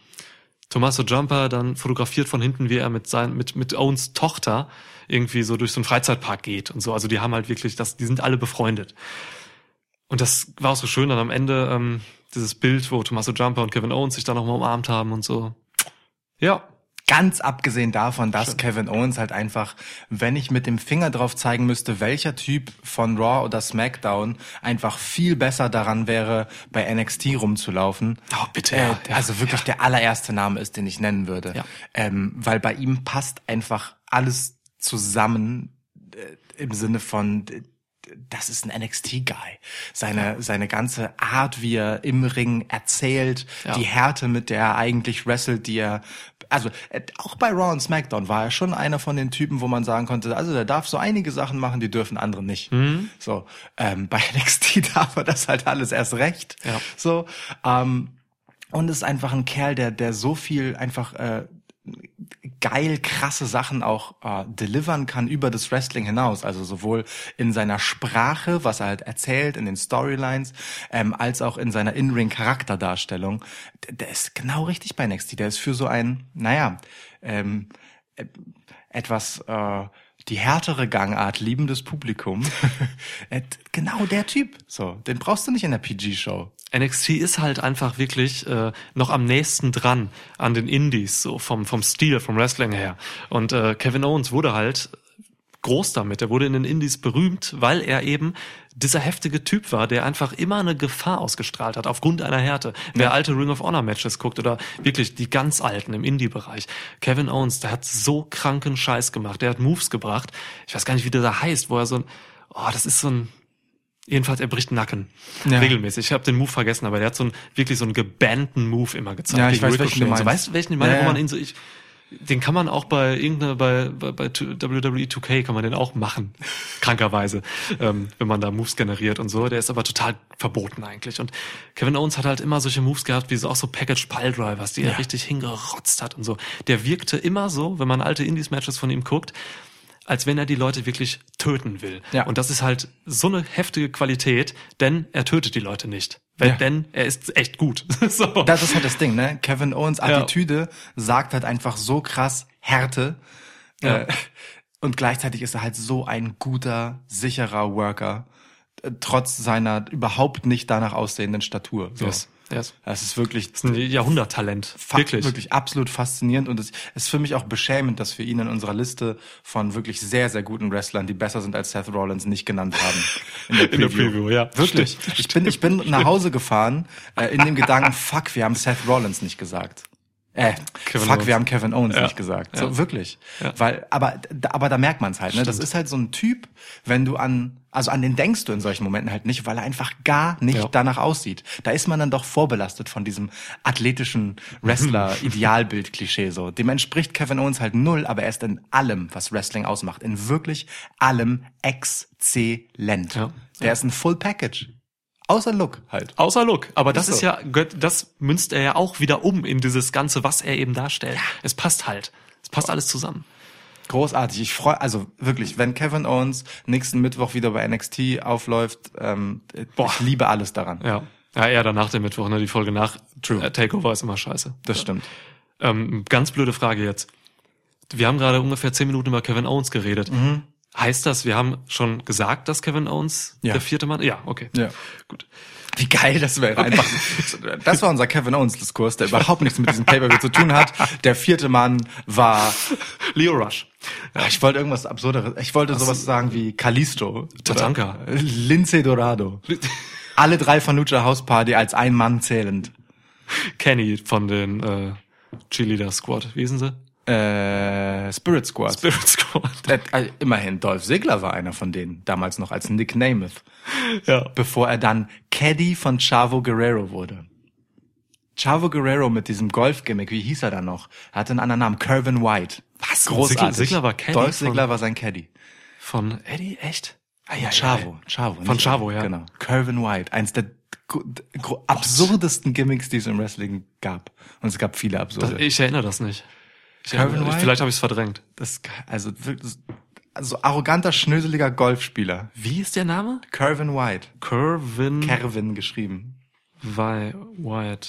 Tommaso Jumper dann fotografiert von hinten, wie er mit sein, mit, mit Owens Tochter irgendwie so durch so einen Freizeitpark geht und so. Also die haben halt wirklich, das, die sind alle befreundet. Und das war auch so schön dann am Ende, ähm, dieses Bild, wo Tommaso Jumper und Kevin Owens sich dann nochmal umarmt haben und so. Ja, Ganz abgesehen davon, dass Kevin Owens halt einfach, wenn ich mit dem Finger drauf zeigen müsste, welcher Typ von Raw oder SmackDown einfach viel besser daran wäre, bei NXT rumzulaufen. Oh, bitte, Äh, ja, ja, also wirklich der allererste Name ist, den ich nennen würde. Ja. Ähm, weil bei ihm passt einfach alles zusammen äh, im Sinne von, das ist ein NXT-Guy. Seine, seine ganze Art, wie er im Ring erzählt, Ja. die Härte, mit der er eigentlich wrestelt, die er, also äh, auch bei Raw und SmackDown war er schon einer von den Typen, wo man sagen konnte, also der darf so einige Sachen machen, die dürfen andere nicht. So, ähm, bei <laughs> NXT darf er das halt alles erst recht. Ja. So, ähm, und ist einfach ein Kerl, der, der so viel einfach äh, geil krasse Sachen auch äh, delivern kann über das Wrestling hinaus. Also sowohl in seiner Sprache, was er halt erzählt, in den Storylines, ähm, als auch in seiner In-Ring-Charakterdarstellung. Der, der ist genau richtig bei NXT. Der ist für so ein, naja, ähm, äh, etwas äh, die härtere Gangart liebendes Publikum. <laughs> Äh, genau der Typ. So, den brauchst du nicht in der PG-Show. NXT ist halt einfach wirklich äh, noch am nächsten dran an den Indies, so vom, vom Stil, vom Wrestling her. Und äh, Kevin Owens wurde halt groß damit. Er wurde in den Indies berühmt, weil er eben dieser heftige Typ war, der einfach immer eine Gefahr ausgestrahlt hat, aufgrund einer Härte. Wer alte Ring of Honor Matches guckt oder wirklich die ganz alten im Indie-Bereich. Kevin Owens, der hat so kranken Scheiß gemacht. Der hat Moves gebracht. Ich weiß gar nicht, wie der da heißt, wo er so ein, oh, das ist so ein, Jedenfalls, er bricht Nacken. Ja. Regelmäßig. Ich habe den Move vergessen, aber der hat so einen wirklich so einen gebannten Move immer gezeigt. Ja, ich weiß, welchen du und so. meinst. Weißt du, welchen ich meine, Ja, wo ja. man ihn so, ich, den kann man auch bei irgendeiner, bei, bei, bei WWE 2K kann man den auch machen. <laughs> Krankerweise. Ähm, wenn man da Moves generiert und so. Der ist aber total verboten eigentlich. Und Kevin Owens hat halt immer solche Moves gehabt, wie so auch so Package Pile Drivers, die er richtig hingerotzt hat und so. Der wirkte immer so, wenn man alte Indies-Matches von ihm guckt, als wenn er die Leute wirklich töten will. Ja. Und das ist halt so eine heftige Qualität, denn er tötet die Leute nicht. Weil, Ja. Denn er ist echt gut. <laughs> so. Das ist halt das Ding, ne? Kevin Owens Attitüde sagt halt einfach so krass Härte. Ja. Äh, <laughs> und gleichzeitig ist er halt so ein guter, sicherer Worker, äh, trotz seiner überhaupt nicht danach aussehenden Statur. So. Yes. Yes. Das ist wirklich Das ist ein Jahrhunderttalent. Wirklich. wirklich absolut faszinierend und es ist für mich auch beschämend, dass wir ihn in unserer Liste von wirklich sehr, sehr guten Wrestlern, die besser sind als Seth Rollins, nicht genannt haben. <laughs> In der In der Preview, ja. Wirklich. Stimmt. Ich bin, ich bin nach Hause gefahren äh, in dem Gedanken, fuck, wir haben Seth Rollins nicht gesagt. Äh, Kevin fuck, Owens. wir haben Kevin Owens Ja. nicht gesagt. So, Ja. wirklich. Ja. Weil, aber, da- aber da merkt man es halt, ne? Das ist halt so ein Typ, wenn du an, also an den denkst du in solchen Momenten halt nicht, weil er einfach gar nicht danach aussieht. Da ist man dann doch vorbelastet von diesem athletischen Wrestler-Idealbild-Klischee so. Dem entspricht Kevin Owens halt null, aber er ist in allem, was Wrestling ausmacht, in wirklich allem exzellent. Der ist ein Full Package. Außer Look halt. Außer Look. Aber das Ist ist so. ja, das münzt er ja auch wieder um in dieses Ganze, was er eben darstellt. Es passt halt. Es passt alles zusammen. Großartig. Ich freue, also wirklich, wenn Kevin Owens nächsten Mittwoch wieder bei NXT aufläuft, ähm, Boah. ich liebe alles daran. Ja. Ja, eher danach der Mittwoch, ne? Die Folge nach True. äh, Takeover ist immer scheiße. Das stimmt. Ähm, ganz blöde Frage jetzt. Wir haben gerade ungefähr zehn Minuten über Kevin Owens geredet. Heißt das, wir haben schon gesagt, dass Kevin Owens Ja. der vierte Mann? Ja, okay. Ja. Gut. Wie geil das wäre. Einfach. Das war unser Kevin Owens Diskurs, der überhaupt nichts mit diesem Pay-Per-View zu tun hat. Der vierte Mann war, Leo Rush. Ah, ich wollte irgendwas absurderes. Ich wollte sowas sagen wie Kalisto. Tatanka. Lindsay Dorado. Alle drei von Lucha House Party als ein Mann zählend. Kenny von den äh, Cheerleader Squad. Wie hießen sie? Äh, Spirit Squad. Spirit Squad. Äh, äh, immerhin, Dolph Ziggler war einer von denen, damals noch als Nick Namath, Ja. bevor er dann Caddy von Chavo Guerrero wurde. Chavo Guerrero mit diesem Golf-Gimmick, wie hieß er dann noch? Er hatte einen anderen Namen, Curvin White. Was? Großartig. Ziggler- war Caddy Dolph Ziggler war sein Caddy. Von Eddie, echt? Ah, ja, Chavo, Chavo. Von Chavo, ja. Genau. Curvin White, eins der absurdesten Gimmicks, die es im Wrestling gab. Und es gab viele Das, absurde. ich erinnere das nicht. Erinnere, White? vielleicht habe ich es verdrängt. Das, also, wirklich- also arroganter, schnöseliger Golfspieler. Wie ist der Name? Curvin White. Kervin Kervin geschrieben. Vi- White.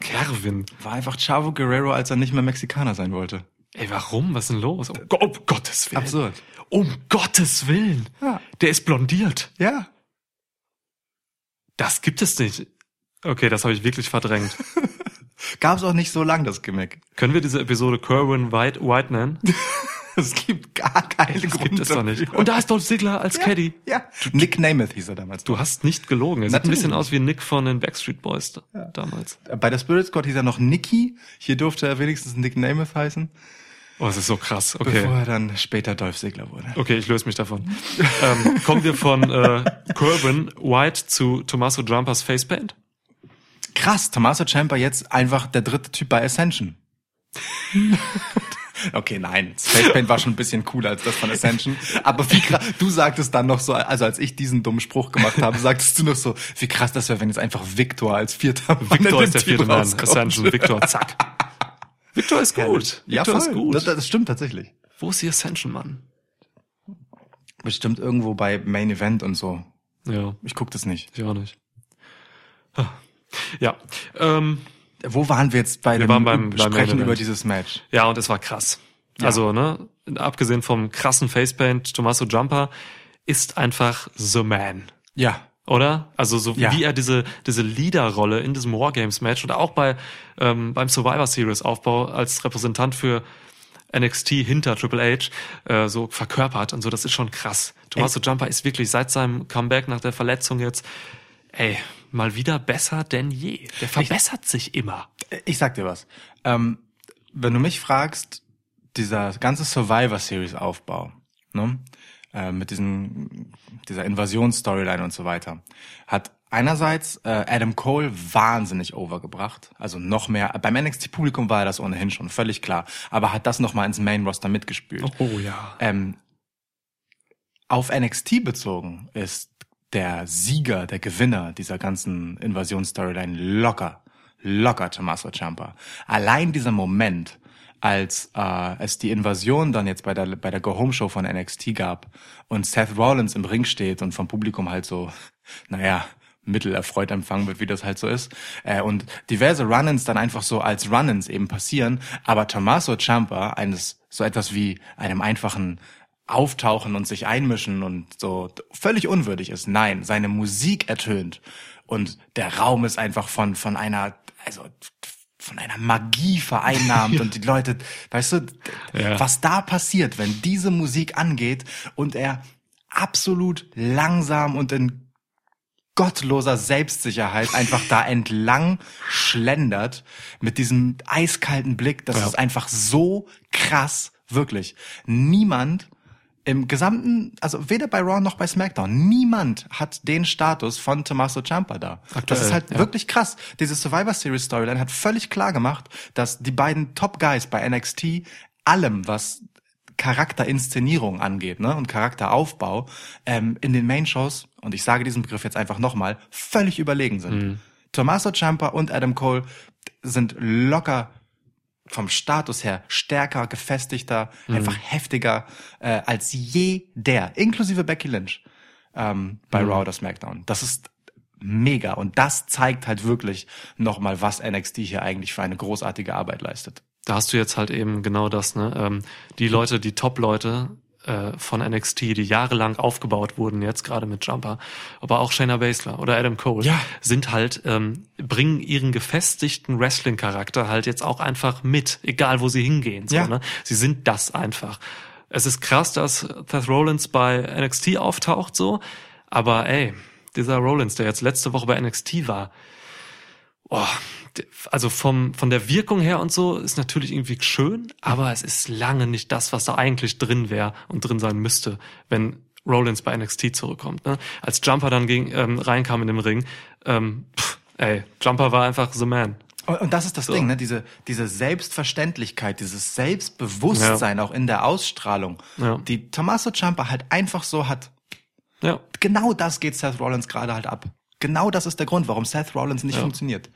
Kervin. War einfach Chavo Guerrero, als er nicht mehr Mexikaner sein wollte. Ey, warum? Was ist denn los? Um, um Gottes Willen. Absurd. Um Gottes Willen. Ja. Der ist blondiert. Ja. Das gibt es nicht. Okay, das habe ich wirklich verdrängt. <laughs> Gab's auch nicht so lang, das Gimmick. Können wir diese Episode Kerwin White, White nennen? <laughs> Es gibt gar keine Das Gründe. gibt es doch nicht. Und da ist Dolph Ziggler als Caddy. Ja. Nick Namath hieß er damals. Du hast nicht gelogen. Er sieht ein bisschen aus wie Nick von den Backstreet Boys da, damals. Bei der Spirit Squad hieß er noch Nicky. Hier durfte er wenigstens Nick Namath heißen. Oh, das ist so krass. Okay. Bevor er dann später Dolph Ziggler wurde. Okay, ich löse mich davon. ähm, kommen wir von äh, Kerwin White zu Tommaso Jumpers Facepaint? Krass, Tommaso Ciampa jetzt einfach der dritte Typ bei Ascension. <laughs> Okay, nein, Spacepaint war schon ein bisschen cooler als das von Ascension. Aber wie krass, du sagtest dann noch so, also als ich diesen dummen Spruch gemacht habe, sagtest du noch so, wie krass das wäre, wenn jetzt einfach Victor als vierter Mann Victor ist der Team vierte Mann. Ascension, Victor, zack. Victor ist gut. Ja, Victor ist gut. Das, das stimmt tatsächlich. Wo ist die Ascension, Mann? Bestimmt irgendwo bei Main Event und so. Ja, Ich guck das nicht. ich auch nicht. Ja, ähm, Wo waren wir jetzt bei Wir dem waren beim- beim Sprechen über dieses Match? ja, und es war krass. Also, ne, abgesehen vom krassen Facepaint, Tommaso Jumper ist einfach the man. Ja. Oder? Also so Ja. wie er diese diese Leaderrolle in diesem Wargames Match oder auch bei ähm, beim Survivor Series Aufbau als Repräsentant für NXT hinter Triple H äh, so verkörpert und so, das ist schon krass. Tommaso Jumper ist wirklich seit seinem Comeback nach der Verletzung jetzt, ey, mal wieder besser denn je. Der verbessert sich immer. Ich sag dir was. Ähm, wenn du mich fragst, dieser ganze Survivor Series Aufbau, ne, äh, mit diesem, dieser Invasionsstoryline und so weiter, hat einerseits äh, Adam Cole wahnsinnig overgebracht. Also noch mehr. Beim NXT-Publikum war er das ohnehin schon, völlig klar. Aber hat das nochmal ins Main-Roster mitgespült. Oh ja. Ähm, auf NXT bezogen ist der Sieger, der Gewinner dieser ganzen Invasionsstoryline locker, locker Tommaso Ciampa. Allein dieser Moment, als äh, es die Invasion dann jetzt bei der bei der Go Home Show von NXT gab und Seth Rollins im Ring steht und vom Publikum halt so, naja, mittelerfreut empfangen wird, wie das halt so ist. Äh, und diverse Run-ins dann einfach so als Run-ins eben passieren. Aber Tommaso Ciampa, eines so etwas wie einem einfachen Auftauchen und sich einmischen und so völlig unwürdig ist. Nein, seine Musik ertönt und der Raum ist einfach von von einer also von einer Magie vereinnahmt <laughs> und die Leute, weißt du, Ja. was da passiert, wenn diese Musik angeht und er absolut langsam und in gottloser Selbstsicherheit einfach da entlang schlendert mit diesem eiskalten Blick. Das Ja. ist einfach so krass, wirklich. Niemand im gesamten, also weder bei Raw noch bei SmackDown, niemand hat den Status von Tommaso Ciampa da. das Aktuell, ist halt ja. wirklich krass. Diese Survivor Series Storyline hat völlig klar gemacht, dass die beiden Top Guys bei NXT allem, was Charaterinszenierung angeht ne, und Charakteraufbau ähm, in den Main-Shows, und ich sage diesen Begriff jetzt einfach nochmal, völlig überlegen sind. Tommaso Ciampa und Adam Cole sind locker vom Status her stärker, gefestigter, einfach heftiger äh, als je der, inklusive Becky Lynch ähm, bei Raw oder SmackDown. Das ist mega und das zeigt halt wirklich nochmal, was NXT hier eigentlich für eine großartige Arbeit leistet. Da hast du jetzt halt eben genau das, ne? Ähm, die Leute, die Top-Leute äh, von NXT, die jahrelang aufgebaut wurden, jetzt gerade mit Jumper, aber auch Shayna Baszler oder Adam Cole, Ja. sind halt, ähm, bringen ihren gefestigten Wrestling-Charakter halt jetzt auch einfach mit, egal wo sie hingehen. So, Ja. ne? Sie sind das einfach. Es ist krass, dass Seth Rollins bei NXT auftaucht, so, aber ey, dieser Rollins, der jetzt letzte Woche bei NXT war, D- also vom, von der Wirkung her und so ist natürlich irgendwie schön, aber es ist lange nicht das, was da eigentlich drin wäre und drin sein müsste, wenn Rollins bei NXT zurückkommt. Ne? Als Jumper dann gegen, ähm, reinkam in den Ring, ähm, pff, ey, Jumper war einfach the man. Und, das ist das So. Ding, ne? diese, diese Selbstverständlichkeit, dieses Selbstbewusstsein auch in der Ausstrahlung, Ja. die Tommaso Ciampa halt einfach so hat. Ja, Genau das geht Seth Rollins gerade halt ab. Genau das ist der Grund, warum Seth Rollins nicht Ja. funktioniert.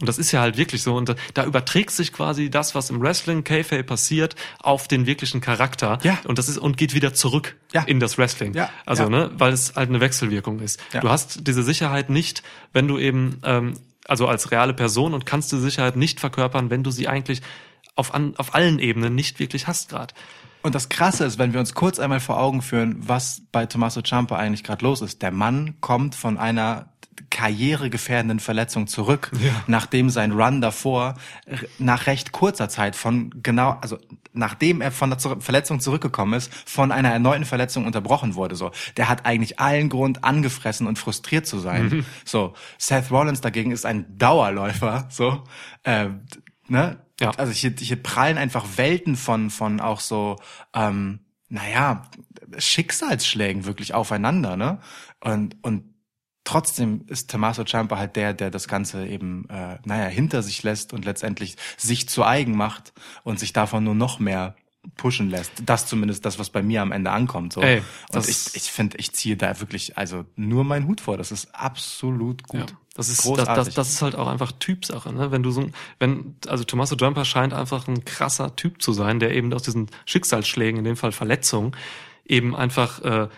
Und das ist ja halt wirklich so. Und da- überträgt sich quasi das, was im Wrestling Kayfabe passiert, auf den wirklichen Charakter. Ja. Und das ist und geht wieder zurück Ja. in das Wrestling. Ja. Also Ja. ne, weil es halt eine Wechselwirkung ist. Ja. Du hast diese Sicherheit nicht, wenn du eben ähm, also als reale Person und kannst diese Sicherheit nicht verkörpern, wenn du sie eigentlich auf an, auf allen Ebenen nicht wirklich hast gerade. Und das Krasse ist, wenn wir uns kurz einmal vor Augen führen, was bei Tommaso Ciampa eigentlich gerade los ist. Der Mann kommt von einer karrieregefährdenden Verletzung zurück, nachdem sein Run davor nach recht kurzer Zeit von genau, also nachdem er von der Verletzung zurückgekommen ist, von einer erneuten Verletzung unterbrochen wurde. So, der hat eigentlich allen Grund, angefressen und frustriert zu sein. So, Seth Rollins dagegen ist ein Dauerläufer. So, äh, ne? Ja. Also hier, hier prallen einfach Welten von, von auch so, ähm, naja, Schicksalsschlägen wirklich aufeinander, ne? Und, und trotzdem ist Tommaso Ciampa halt der, der das Ganze eben, äh, naja, hinter sich lässt und letztendlich sich zu eigen macht und sich davon nur noch mehr pushen lässt. Das zumindest das, was bei mir am Ende ankommt. So. Ey, und ich, ich finde, ich ziehe da wirklich also nur meinen Hut vor. Das ist absolut gut. Ja, das ist das, großartig. das, das ist halt auch einfach Typsache, ne? Wenn du so, wenn also Tommaso Jumper scheint einfach ein krasser Typ zu sein, der eben aus diesen Schicksalsschlägen, in dem Fall Verletzungen, eben einfach äh,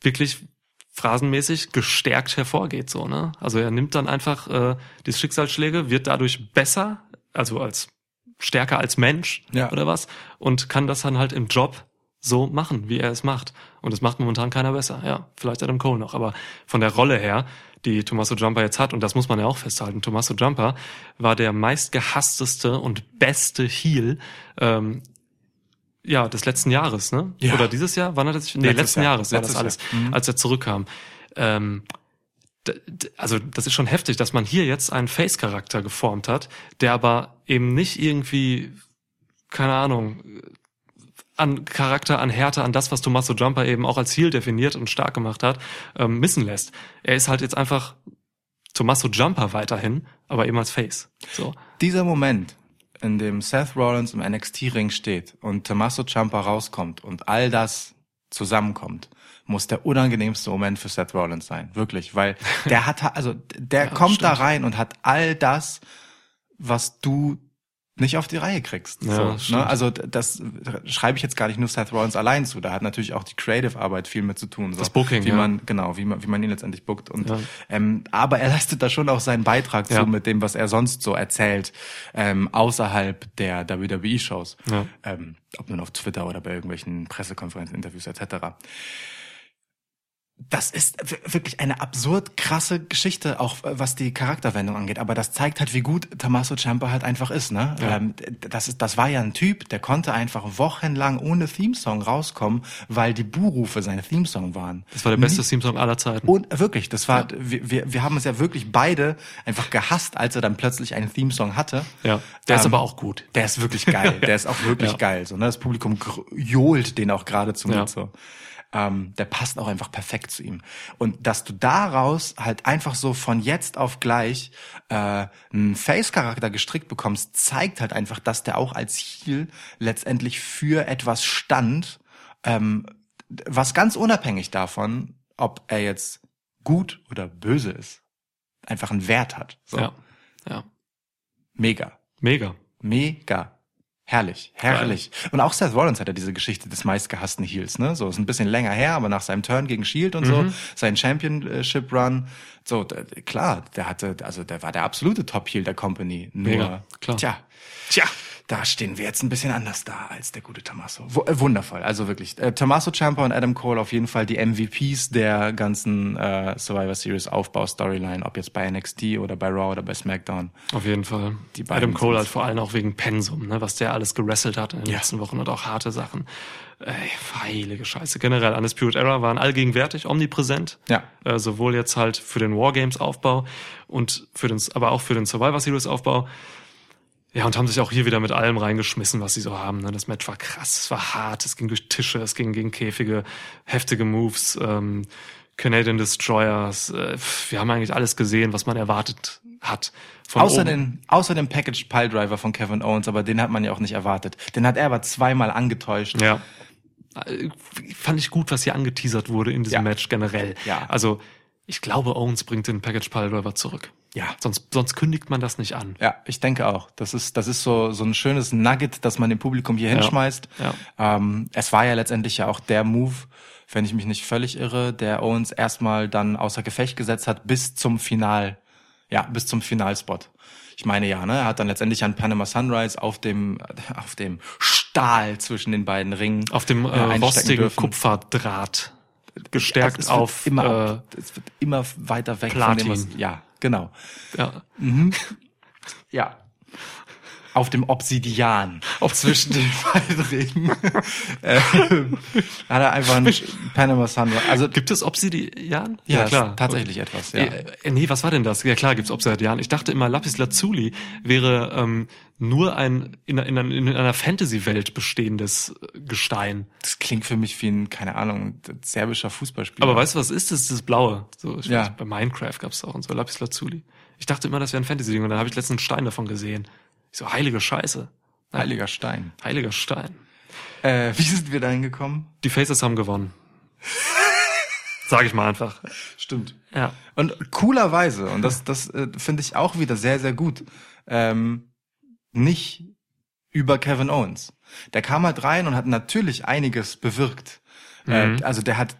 wirklich phrasenmäßig gestärkt hervorgeht, so ne? Also er nimmt dann einfach äh, diese Schicksalsschläge, wird dadurch besser, also als stärker als Mensch Ja. oder was und kann das dann halt im Job so machen, wie er es macht. Und das macht momentan keiner besser. Ja, vielleicht Adam Cole noch, aber von der Rolle her, die Tommaso Jumper jetzt hat, und das muss man ja auch festhalten, Tommaso Jumper war der meistgehassteste und beste Heel ähm, ja, des letzten Jahres, ne? Ja. Oder dieses Jahr? Wann hat er sich? Nee, Letztes letzten Jahr. Jahres war das Letztes alles, Jahr. Mhm. als er zurückkam. Ähm, also das ist schon heftig, dass man hier jetzt einen Face-Charakter geformt hat, der aber eben nicht irgendwie, keine Ahnung, an Charakter, an Härte, an das, was Tommaso Jumper eben auch als Heel definiert und stark gemacht hat, ähm, missen lässt. Er ist halt jetzt einfach Tommaso Jumper weiterhin, aber eben als Face. So. Dieser Moment, in dem Seth Rollins im NXT-Ring steht und Tommaso Ciampa rauskommt und all das zusammenkommt, muss der unangenehmste Moment für Seth Rollins sein. Wirklich, weil der hat, also der Ja, kommt da stimmt. rein und hat all das, was du nicht auf die Reihe kriegst. Ja, so, ne? Also das schreibe ich jetzt gar nicht nur Seth Rollins allein zu. Da hat natürlich auch die Creative-Arbeit viel mit zu tun. So. Das Booking, wie ja. man genau, wie man wie man ihn letztendlich bookt. Und Ja. ähm, aber er leistet da schon auch seinen Beitrag zu mit dem, was er sonst so erzählt ähm, außerhalb der WWE-Shows, ähm, ob nun auf Twitter oder bei irgendwelchen Pressekonferenzen, Interviews etc. Das ist wirklich eine absurd krasse Geschichte, auch äh, was die Charakterwendung angeht. Aber das zeigt halt, wie gut Tommaso Ciampa halt einfach ist. Ne? Ja. Ähm, das, ist, das war ja ein Typ, der konnte einfach wochenlang ohne Themesong rauskommen, weil die Buhrufe seine Themesong waren. Das war der beste Theme-Song aller Zeiten. Und wirklich, das war, wir, wir, wir haben es ja wirklich beide einfach gehasst, als er dann plötzlich einen Themesong hatte. Ja, der ist Ähm, aber auch gut. Der ist wirklich geil. <laughs> Der ist auch wirklich Ja. geil. So, ne? Das Publikum johlt den auch geradezu Ja. mit. So. Ähm, der passt auch einfach perfekt zu ihm. Und dass du daraus halt einfach so von jetzt auf gleich äh, einen Face-Charakter gestrickt bekommst, zeigt halt einfach, dass der auch als Heel letztendlich für etwas stand, ähm, was ganz unabhängig davon, ob er jetzt gut oder böse ist, einfach einen Wert hat. So. Ja. Ja. Mega. Mega. Mega. Herrlich, herrlich. Und auch Seth Rollins hat ja diese Geschichte des meistgehassten Heels, ne? So, ist ein bisschen länger her, aber nach seinem Turn gegen Shield und so, sein Championship Run, so, klar, der hatte, also der war der absolute Top Heel der Company. Nur, Mega, klar. tja, Tja. Da stehen wir jetzt ein bisschen anders da als der gute Tommaso. W äh, wundervoll, also wirklich. Äh, Tommaso Ciampa und Adam Cole auf jeden Fall die MVPs der ganzen äh, Survivor Series Aufbau-Storyline, ob jetzt bei NXT oder bei Raw oder bei SmackDown. Auf jeden Fall. Die beiden Adam Cole halt vor allem auch wegen Pensum, ne, was der alles gewrestelt hat in den Ja. letzten Wochen und auch harte Sachen. Ey, heilige Scheiße. Generell, Undisputed Era waren allgegenwärtig, omnipräsent. Ja. Äh, sowohl jetzt halt für den Wargames-Aufbau und für den, aber auch für den Survivor Series-Aufbau. Ja, und haben sich auch hier wieder mit allem reingeschmissen, was sie so haben. Ne? Das Match war krass, es war hart, es ging durch Tische, es ging gegen Käfige, heftige Moves, ähm, Canadian Destroyers. Äh, wir haben eigentlich alles gesehen, was man erwartet hat. Von Außer oben. den, außer dem Package Piledriver von Kevin Owens, aber den hat man ja auch nicht erwartet. Den hat er aber zweimal angetäuscht. Ja. Äh, Fand ich gut, was hier angeteasert wurde in diesem Ja. Match generell. Ja. Also, ich glaube, Owens bringt den Package Piledriver zurück. Ja. Sonst, sonst kündigt man das nicht an. Ja, ich denke auch. Das ist, das ist so, so ein schönes Nugget, das man dem Publikum hier hinschmeißt. Ja. Ähm, es war ja letztendlich ja auch der Move, wenn ich mich nicht völlig irre, der Owens erstmal dann außer Gefecht gesetzt hat bis zum Final, ja, bis zum Finalspot. Ich meine ja, ne, er hat dann letztendlich an Panama Sunrise auf dem, auf dem Stahl zwischen den beiden Ringen Auf dem äh, einstecken rostigen. Kupferdraht. Gestärkt Also auf. immer, äh, es wird immer weiter weg Platin. von dem, was, ja, genau. ja. <laughs> Ja. Auf dem Obsidian. zwischen den beiden Ringen. <laughs> ähm, hat er einfach ein Panama Sunrise. Also, Gibt es Obsidian? ja, klar. tatsächlich etwas, ja. Äh, äh, nee, was war denn das? Ja klar, gibt's Obsidian. Ich dachte immer, Lapis Lazuli wäre ähm, nur ein in, in, in einer Fantasy-Welt bestehendes äh, Gestein. Das klingt für mich wie ein, keine Ahnung, serbischer Fußballspieler. Aber weißt du, was ist das? Das Blaue. So, ich Ja. weiß, bei Minecraft gab's auch und so Lapis Lazuli. Ich dachte immer, das wäre ein Fantasy-Ding und dann habe ich letztens einen Stein davon gesehen. Ich so, heilige Scheiße. Heiliger Stein. Heiliger Stein. Äh, wie sind wir da hingekommen? Die Faces haben gewonnen. <laughs> Sag ich mal einfach. Stimmt. Ja. Und coolerweise, und das, das äh, finde ich auch wieder sehr, sehr gut, ähm, nicht über Kevin Owens. Der kam halt rein und hat natürlich einiges bewirkt. Mhm. Äh, also der hat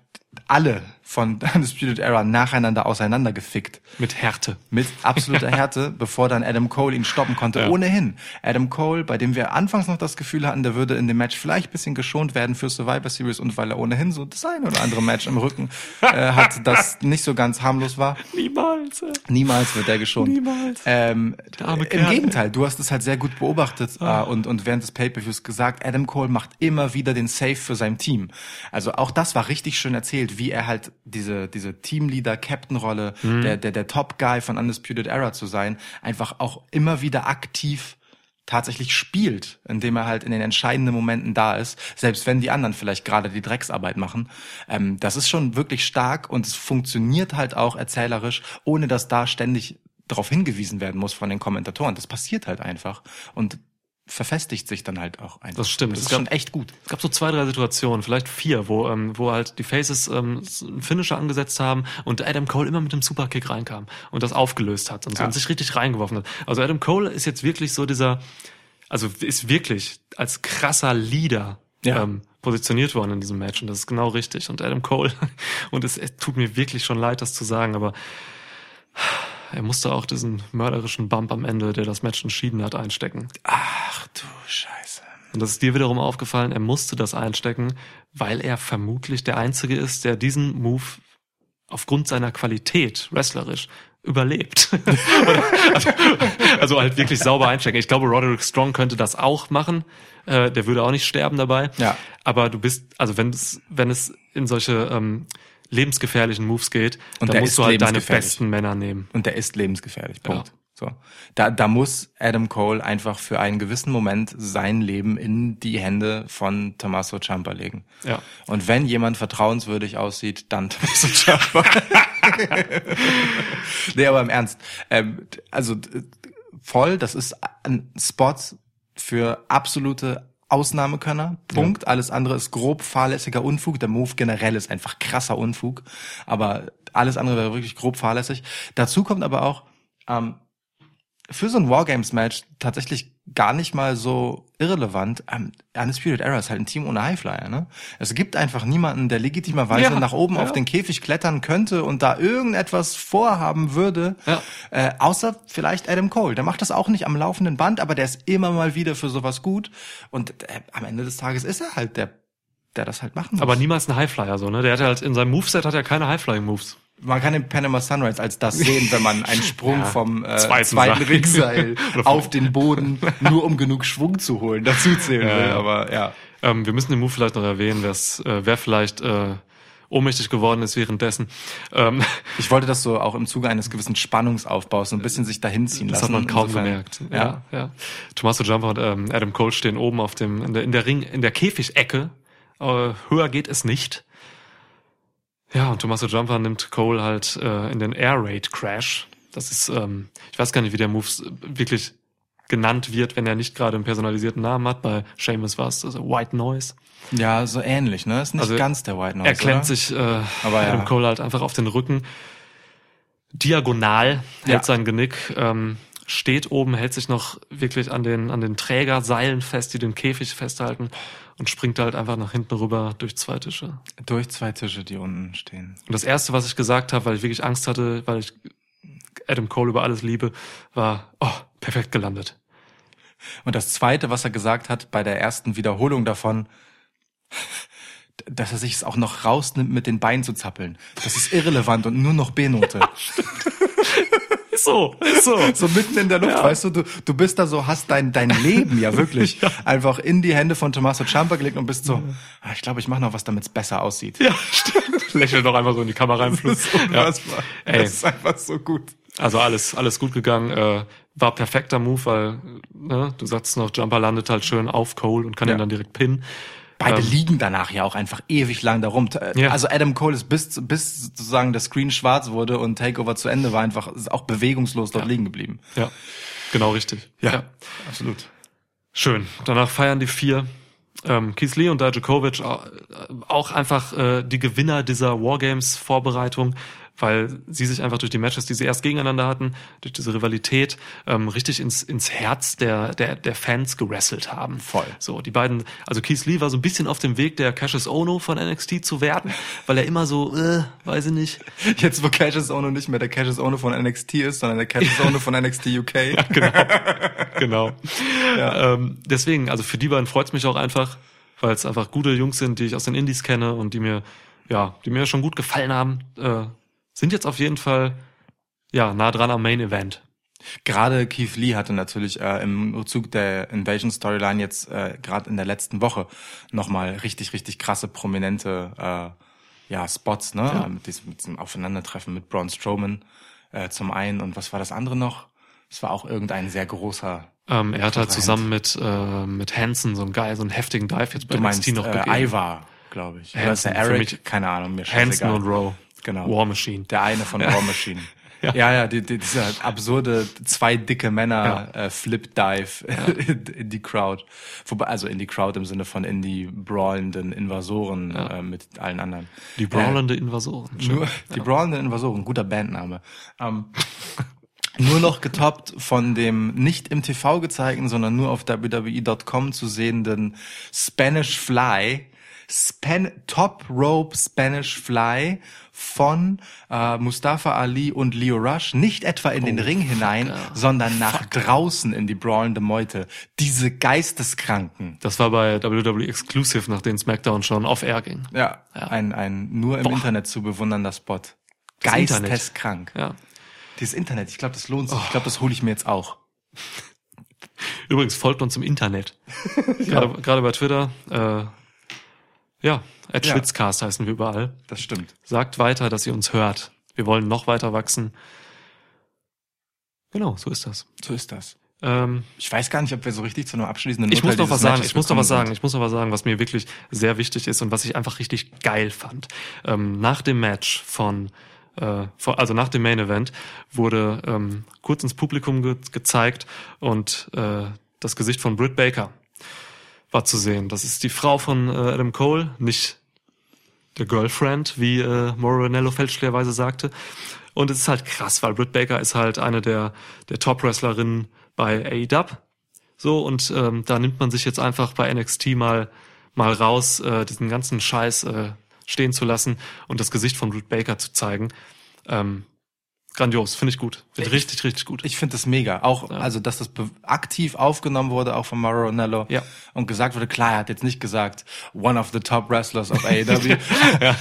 alle von <laughs> Undisputed Era nacheinander auseinandergefickt. Mit Härte. Mit absoluter <laughs> Härte, bevor dann Adam Cole ihn stoppen konnte. Ja. Ohnehin. Adam Cole, bei dem wir anfangs noch das Gefühl hatten, der würde in dem Match vielleicht ein bisschen geschont werden für Survivor Series und weil er ohnehin so das ein oder andere Match im Rücken äh, hat, <laughs> das nicht so ganz harmlos war. Niemals. Niemals wird der geschont. Niemals. Ähm, Der arme Im Kerl. Ah. Gegenteil, du hast es halt sehr gut beobachtet äh, und, und während des Pay-Per-Views gesagt, Adam Cole macht immer wieder den Save für sein Team. Also auch das war richtig schön erzählt, wie er halt diese, diese Teamleader-Captain-Rolle, Mhm. der, der, der Top-Guy von Undisputed Era zu sein, einfach auch immer wieder aktiv tatsächlich spielt, indem er halt in den entscheidenden Momenten da ist, selbst wenn die anderen vielleicht gerade die Drecksarbeit machen. Ähm, das ist schon wirklich stark und es funktioniert halt auch erzählerisch, ohne dass da ständig darauf hingewiesen werden muss von den Kommentatoren. Das passiert halt einfach und verfestigt sich dann halt auch einfach. Das stimmt. Das Es ist gab- schon echt gut. Es gab so zwei, drei Situationen, vielleicht vier, wo, ähm, wo halt die Faces ähm, einen Finisher angesetzt haben und Adam Cole immer mit dem Superkick reinkam und das aufgelöst hat und so Ja. und sich richtig reingeworfen hat. Also Adam Cole ist jetzt wirklich so dieser, also ist wirklich als krasser Leader Ja. ähm, positioniert worden in diesem Match und das ist genau richtig. Und Adam Cole, <laughs> und es, es tut mir wirklich schon leid, das zu sagen, aber er musste auch diesen mörderischen Bump am Ende, der das Match entschieden hat, einstecken. Ach du Scheiße. Und das ist dir wiederum aufgefallen, er musste das einstecken, weil er vermutlich der Einzige ist, der diesen Move aufgrund seiner Qualität wrestlerisch überlebt. also, <laughs> also halt wirklich sauber einstecken. Ich glaube, Roderick Strong könnte das auch machen. Äh, der würde auch nicht sterben dabei. Ja. Aber du bist, also wenn es, wenn es in solche ähm, lebensgefährlichen Moves geht, Und der musst du halt deine besten Männer nehmen. Und der ist lebensgefährlich. Punkt. Ja. So. Da, da muss Adam Cole einfach für einen gewissen Moment sein Leben in die Hände von Tommaso Ciampa legen. Ja. Und wenn jemand vertrauenswürdig aussieht, dann Tommaso Ciampa. <laughs> nee, aber im Ernst. Ähm, also voll, das ist ein Spot für absolute Ausnahmekönner. Punkt. Alles andere ist grob fahrlässiger Unfug. Der Move generell ist einfach krasser Unfug. Aber alles andere wäre wirklich grob fahrlässig. Dazu kommt aber auch, ähm, für so ein Wargames-Match tatsächlich gar nicht mal so irrelevant. Um, Undisputed Era ist halt ein Team ohne Highflyer, ne? Es gibt einfach niemanden, der legitimerweise Ja, nach oben ja. auf den Käfig klettern könnte und da irgendetwas vorhaben würde, Ja. äh, außer vielleicht Adam Cole. Der macht das auch nicht am laufenden Band, aber der ist immer mal wieder für sowas gut. Und äh, am Ende des Tages ist er halt der, der das halt machen muss. Aber niemals ein Highflyer, so, ne? Der hat halt in seinem Moveset hat er keine Highflying-Moves. Man kann den Panama Sunrise als das sehen, wenn man einen Sprung <laughs> Ja, vom äh, zweiten zweiten, Seil. Ringseil <laughs> auf den Boden, <laughs> nur um genug Schwung zu holen, dazu zählen Ja, will. Aber ja, Ähm, wir müssen den Move vielleicht noch erwähnen, äh, wer vielleicht äh, ohnmächtig geworden ist währenddessen. Ähm, ich wollte das so auch im Zuge eines gewissen Spannungsaufbaus so ein bisschen sich dahin ziehen das lassen. hat man kaum Insofern, gemerkt. Ja. Ja, ja. Tommaso Ciampa und ähm, Adam Cole stehen oben auf dem in der, in der Ring in der Käfigecke. Äh, höher geht es nicht. Ja, und Tommaso Ciampa nimmt Cole halt äh, in den Air Raid Crash. Das ist, ähm, ich weiß gar nicht, wie der Move wirklich genannt wird, wenn er nicht gerade einen personalisierten Namen hat. Bei Seamus war es also White Noise. ja, so ähnlich, ne? Ist nicht Also, ganz der White Noise. Er klemmt oder? sich äh, Aber Adam ja. Cole halt einfach auf den Rücken. Diagonal hält Ja. sein Genick, ähm, steht oben, hält sich noch wirklich an den, an den Trägerseilen fest, die den Käfig festhalten und springt halt einfach nach hinten rüber durch zwei Tische. durch zwei Tische, die unten stehen. Und das erste, was ich gesagt habe, weil ich wirklich Angst hatte, weil ich Adam Cole über alles liebe, war, oh, perfekt gelandet. Und das zweite, was er gesagt hat bei der ersten Wiederholung davon, dass er sich es auch noch rausnimmt, mit den Beinen zu zappeln. Das ist irrelevant und nur noch B-Note. <laughs> <laughs> Ist so, ist so. <laughs> so mitten in der Luft, Ja. weißt du, du, du bist da so, hast dein, dein Leben ja wirklich <laughs> einfach in die Hände von Tommaso Ciampa gelegt und bist so, ah, ich glaube, ich mache noch was, damit es besser aussieht. Ja, stimmt. <laughs> Lächelt doch einfach so in die Kamera im Fluss. Das ist unfassbar. Ey. Das ist einfach so gut. Also alles, alles gut gegangen. Äh, war perfekter Move, weil ne, du sagst noch, Jumper landet halt schön auf Cole und kann Ja. ihn dann direkt pinnen. Beide Ähm, liegen danach ja auch einfach ewig lang darum. Ja. Also Adam Cole ist bis, bis sozusagen der Screen schwarz wurde und Takeover zu Ende war einfach auch bewegungslos dort liegen geblieben. Ja, genau richtig. absolut. Schön. Danach feiern die vier. Ähm, Keith Lee und Dijakovic auch, auch einfach äh, die Gewinner dieser Wargames-Vorbereitung, weil sie sich einfach durch die Matches, die sie erst gegeneinander hatten, durch diese Rivalität, ähm, richtig ins, ins Herz der, der, der Fans gewrestelt haben. Voll. So, die beiden, also Keith Lee war so ein bisschen auf dem Weg, der Cassius Ono von NXT zu werden, weil er immer so, äh, weiß ich nicht, <laughs> Jetzt, wo Cassius Ono nicht mehr der Cassius Ono von NXT ist, sondern der Cassius Ono von NXT UK. <laughs> genau. Ähm, deswegen, also für die beiden freut's mich auch einfach, weil es einfach gute Jungs sind, die ich aus den Indies kenne und die mir, ja, die mir schon gut gefallen haben, äh, sind jetzt auf jeden Fall ja nah dran am Main Event. Gerade Keith Lee hatte natürlich äh, im Zug der Invasion Storyline jetzt äh, gerade in der letzten Woche nochmal richtig, richtig krasse, prominente äh, ja, Spots, ne? Ja. Mit, diesem, mit diesem Aufeinandertreffen mit Braun Strowman äh, zum einen und was war das andere noch? Es war auch irgendein sehr großer. Ähm, er hat halt zusammen mit äh, mit Hansen so einen geil, so einen heftigen Dive jetzt bei Du meinst NXT noch äh, gegeben. Ivar, glaube ich. Oder ist Hansen, der Eric? Keine Ahnung, mir Hansen und Rowe. Genau. War Machine. Der eine von War Machine. <laughs> Ja. ja, ja, die, die, dieser absurde zwei dicke Männer äh, Flip Dive in, <laughs> in die Crowd. Wobei, also in die Crowd im Sinne von in die brawlenden Invasoren Ja. äh, mit allen anderen. Die brawlende Invasoren. Schön. Nur die brawlenden Invasoren, guter Bandname. Ähm, nur noch getoppt von dem nicht im TV gezeigten, sondern nur auf WWE.com zu sehenden Spanish Fly, Span Top Rope Spanish Fly von äh, Mustafa Ali und Leo Rush, nicht etwa in den Ring hinein, sondern nach draußen in die brawlende Meute. Diese Geisteskranken. Das war bei WWE Exclusive, nachdem SmackDown schon off-air ging. Ja, Ja. ein, ein nur im Boah. Internet zu bewundernder Spot. Geisteskrank. Ja. Dieses Internet, ich glaube, das lohnt sich. Ich Oh. glaube, das hole ich mir jetzt auch. Übrigens folgt uns im Internet. <laughs> Gerade, gerade bei Twitter. Äh, ja, at Ja. Schwitzcast heißen wir überall. Das stimmt. Sagt weiter, dass ihr uns hört. Wir wollen noch weiter wachsen. Genau, so ist das. So ist das. Ähm, Ich weiß gar nicht, ob wir so richtig zu einem abschließenden ich muss Urteil noch was sagen, Matches ich muss noch was sagen, sind. ich muss noch was sagen, was mir wirklich sehr wichtig ist und was ich einfach richtig geil fand. Ähm, nach dem Match von, äh, also nach dem Main Event, wurde ähm, kurz ins Publikum ge gezeigt und äh, das Gesicht von Britt Baker war zu sehen. Das ist die Frau von äh, Adam Cole, nicht der Girlfriend, wie äh, Moronello fälschlicherweise sagte. Und es ist halt krass, weil Britt Baker ist halt eine der, der Top-Wrestlerinnen bei AEW. So, und ähm, da nimmt man sich jetzt einfach bei NXT mal, mal raus, äh, diesen ganzen Scheiß äh, stehen zu lassen und das Gesicht von Britt Baker zu zeigen. Ähm, grandios, finde ich gut. Finde Ich- richtig, richtig gut. Ich finde das mega. Auch, Ja. also, dass das aktiv aufgenommen wurde, auch von Mauro Ranello. Ja. Und gesagt wurde, klar, er hat jetzt nicht gesagt, one of the top wrestlers of AEW. <laughs>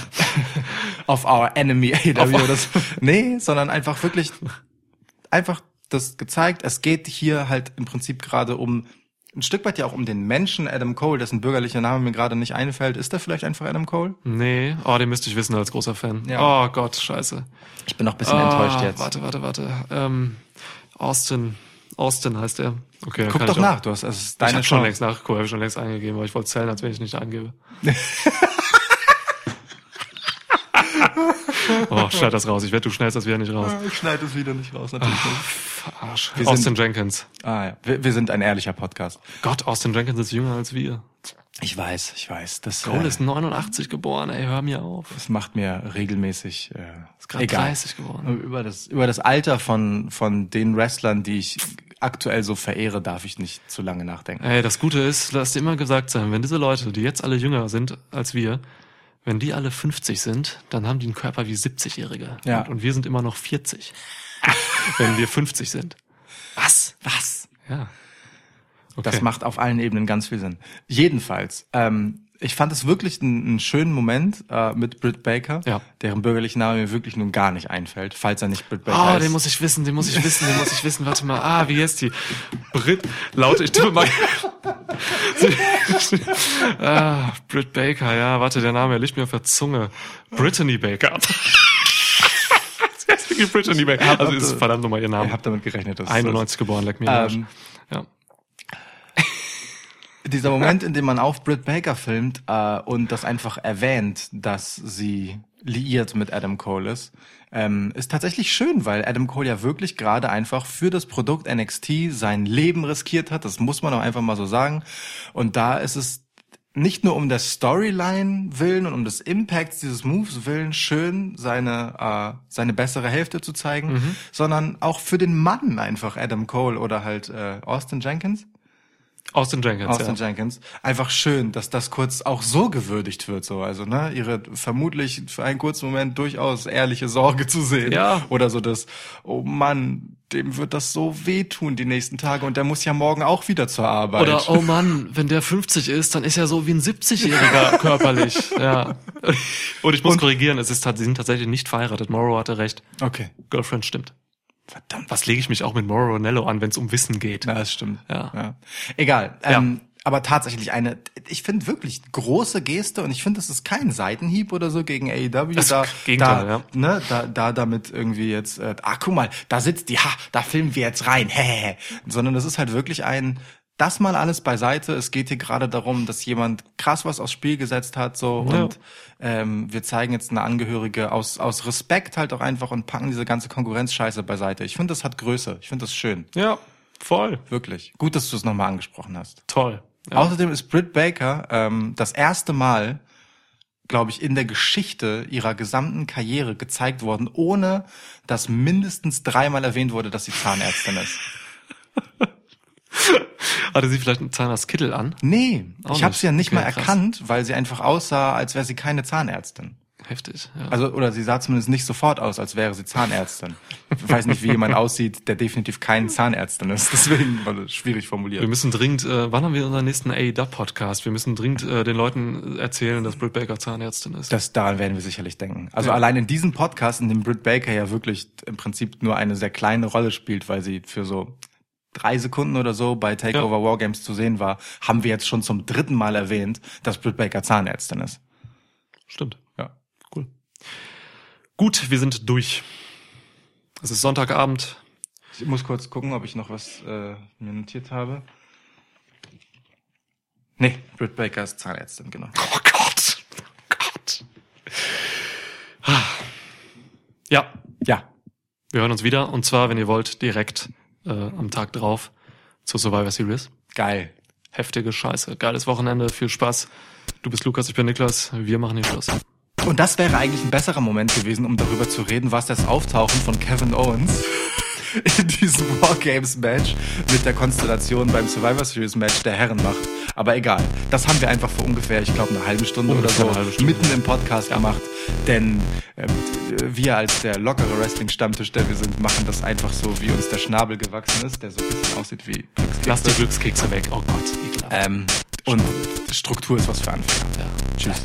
<laughs> of our enemy AEW oder so. Nee, sondern einfach wirklich, einfach das gezeigt. Es geht hier halt im Prinzip gerade um, ein Stück weit ja auch um den Menschen Adam Cole, dessen bürgerlicher Name mir gerade nicht einfällt. Ist der vielleicht einfach Adam Cole? Nee, oh, den müsste ich wissen als großer Fan. Ja. Oh Gott, scheiße. Ich bin noch ein bisschen Ah, enttäuscht jetzt. Warte, warte, warte. Ähm, Austin. Austin heißt er. Okay, Guck doch ich auch- nach, du hast, es ist Ich deine habe schon Chance. längst nachgeguckt, habe ich schon längst eingegeben, aber ich wollte zählen, als wenn ich nicht eingebe. <laughs> oh, schneid das raus. Ich wette, du schneidest das wieder nicht raus. Ich schneide es wieder nicht raus, natürlich. Verarsch. Wir Austin sind- Jenkins. Ah ja, wir, wir sind ein ehrlicher Podcast. Gott, Austin Jenkins ist jünger als wir. Ich weiß, ich weiß. Das, Cole äh, ist 89 geboren, ey, hör mir auf. das macht mir regelmäßig äh, Ist gerade egal. 30 geworden. Über das, über das Alter von, von den Wrestlern, die ich aktuell so verehre, darf ich nicht zu lange nachdenken. Ey, das Gute ist, lass dir immer gesagt sein, wenn diese Leute, die jetzt alle jünger sind als wir, wenn die alle 50 sind, dann haben die einen Körper wie 70-Jährige. Ja. Und, und wir sind immer noch 40. <laughs> wenn wir 50 sind. Was? Was? Ja. Okay. Das macht auf allen Ebenen ganz viel Sinn. Jedenfalls, ähm, ich fand es wirklich einen, einen schönen Moment äh, mit Britt Baker, Ja. deren bürgerlicher Name mir wirklich nun gar nicht einfällt, falls er nicht Britt Baker Ah, ist. den muss ich wissen, den muss ich wissen, den muss ich wissen. Warte mal. Ah, wie heißt die? Brit, laut, ich tippe mal. <laughs> ah, Britt Baker, ja, warte, der Name, er liegt mir auf der Zunge. Brittany Baker. <laughs> Brittany Baker. Also ist verdammt nochmal ihr ich Name. habe damit gerechnet, dass 91 geboren, leck mir. Ähm, Ja. Dieser Moment, in dem man auf Britt Baker filmt äh, und das einfach erwähnt, dass sie liiert mit Adam Cole ist, ähm, ist tatsächlich schön, weil Adam Cole ja wirklich gerade einfach für das Produkt NXT sein Leben riskiert hat. Das muss man auch einfach mal so sagen. Und da ist es nicht nur um der Storyline willen und um des Impacts dieses Moves willen schön, seine, äh, seine bessere Hälfte zu zeigen, sondern auch für den Mann einfach Adam Cole oder halt äh, Austin Jenkins. Austin Jenkins, Austin ja. Jenkins. Einfach schön, dass das kurz auch so gewürdigt wird, so. Also, ne, ihre vermutlich für einen kurzen Moment durchaus ehrliche Sorge zu sehen. Ja. Oder so das, oh Mann, dem wird das so wehtun die nächsten Tage und der muss ja morgen auch wieder zur Arbeit. Oder, oh <laughs> Mann, wenn der 50 ist, dann ist er so wie ein 70-Jähriger <laughs> körperlich. Ja. Und ich muss korrigieren, es ist, sie sind tatsächlich nicht verheiratet. Morrow hatte recht. Okay. Girlfriend stimmt. Verdammt. Was lege ich mich auch mit Morrow Ronello an, wenn es um Wissen geht? Ja, das stimmt. Ja. Egal. Ähm, aber tatsächlich eine, ich finde wirklich große Geste und ich finde, das ist kein Seitenhieb oder so gegen AEW. Das da, Gegenteil, da, ja. ne, da, da damit irgendwie jetzt, äh, ah, guck mal, da sitzt die, ha, da filmen wir jetzt rein, hä, <laughs> sondern das ist halt wirklich ein, das mal alles beiseite. Es geht hier gerade darum, dass jemand krass was aufs Spiel gesetzt hat, so Ja. und ähm, wir zeigen jetzt eine Angehörige aus aus Respekt halt auch einfach und packen diese ganze Konkurrenzscheiße beiseite. Ich finde, das hat Größe. Ich finde das schön, Ja, voll. wirklich. Gut, dass du es nochmal angesprochen hast. Toll. Ja. Außerdem ist Britt Baker ähm, das erste Mal, glaube ich, in der Geschichte ihrer gesamten Karriere gezeigt worden, ohne dass mindestens dreimal erwähnt wurde, dass sie Zahnärztin ist. <laughs> <laughs> Hatte sie vielleicht einen Zahnarztkittel an? Nee, Auch ich habe sie ja nicht Okay, mal krass. erkannt, weil sie einfach aussah, als wäre sie keine Zahnärztin. Heftig. Ja. Also, oder sie sah zumindest nicht sofort aus, als wäre sie Zahnärztin. Ich weiß nicht, wie jemand aussieht, der definitiv kein Zahnärztin ist. Deswegen war das schwierig formuliert. wir müssen dringend, äh, wann haben wir unseren nächsten AEW-Podcast? Wir müssen dringend äh, den Leuten erzählen, dass Britt Baker Zahnärztin ist. Das, daran werden wir sicherlich denken. Also Ja. allein in diesem Podcast, in dem Britt Baker ja wirklich im Prinzip nur eine sehr kleine Rolle spielt, weil sie für so drei Sekunden oder so bei Takeover Wargames zu sehen war, haben wir jetzt schon zum dritten Mal erwähnt, dass Britt Baker Zahnärztin ist. Stimmt. Ja. Cool. Gut, wir sind durch. Es ist Sonntagabend. Ich muss kurz gucken, ob ich noch was äh, mir notiert habe. Nee, Britt Baker ist Zahnärztin, genau. Oh Gott. Oh Gott. Ah. Ja, Ja, wir hören uns wieder. Und zwar, wenn ihr wollt, direkt äh, am Tag drauf zur Survivor Series. geil. Heftige Scheiße. Geiles Wochenende. Viel Spaß. Du bist Lukas, ich bin Niklas. Wir machen hier Schluss. Und das wäre eigentlich ein besserer Moment gewesen, um darüber zu reden, was das Auftauchen von Kevin Owens in diesem Wargames-Match mit der Konstellation beim Survivor Series-Match der Herren macht. Aber egal, das haben wir einfach vor ungefähr, ich glaube, eine halbe Stunde Ungefähr oder so Stunde, mitten im Podcast gemacht. Denn ähm, wir als der lockere Wrestling-Stammtisch, der wir sind, machen das einfach so, wie uns der Schnabel gewachsen ist, der so ein bisschen aussieht wie Glückskekse. Lass die Glückskekse weg. Oh Gott, ekelhaft. Ähm, und Struktur ist was für Anfänger. Ja. Tschüss.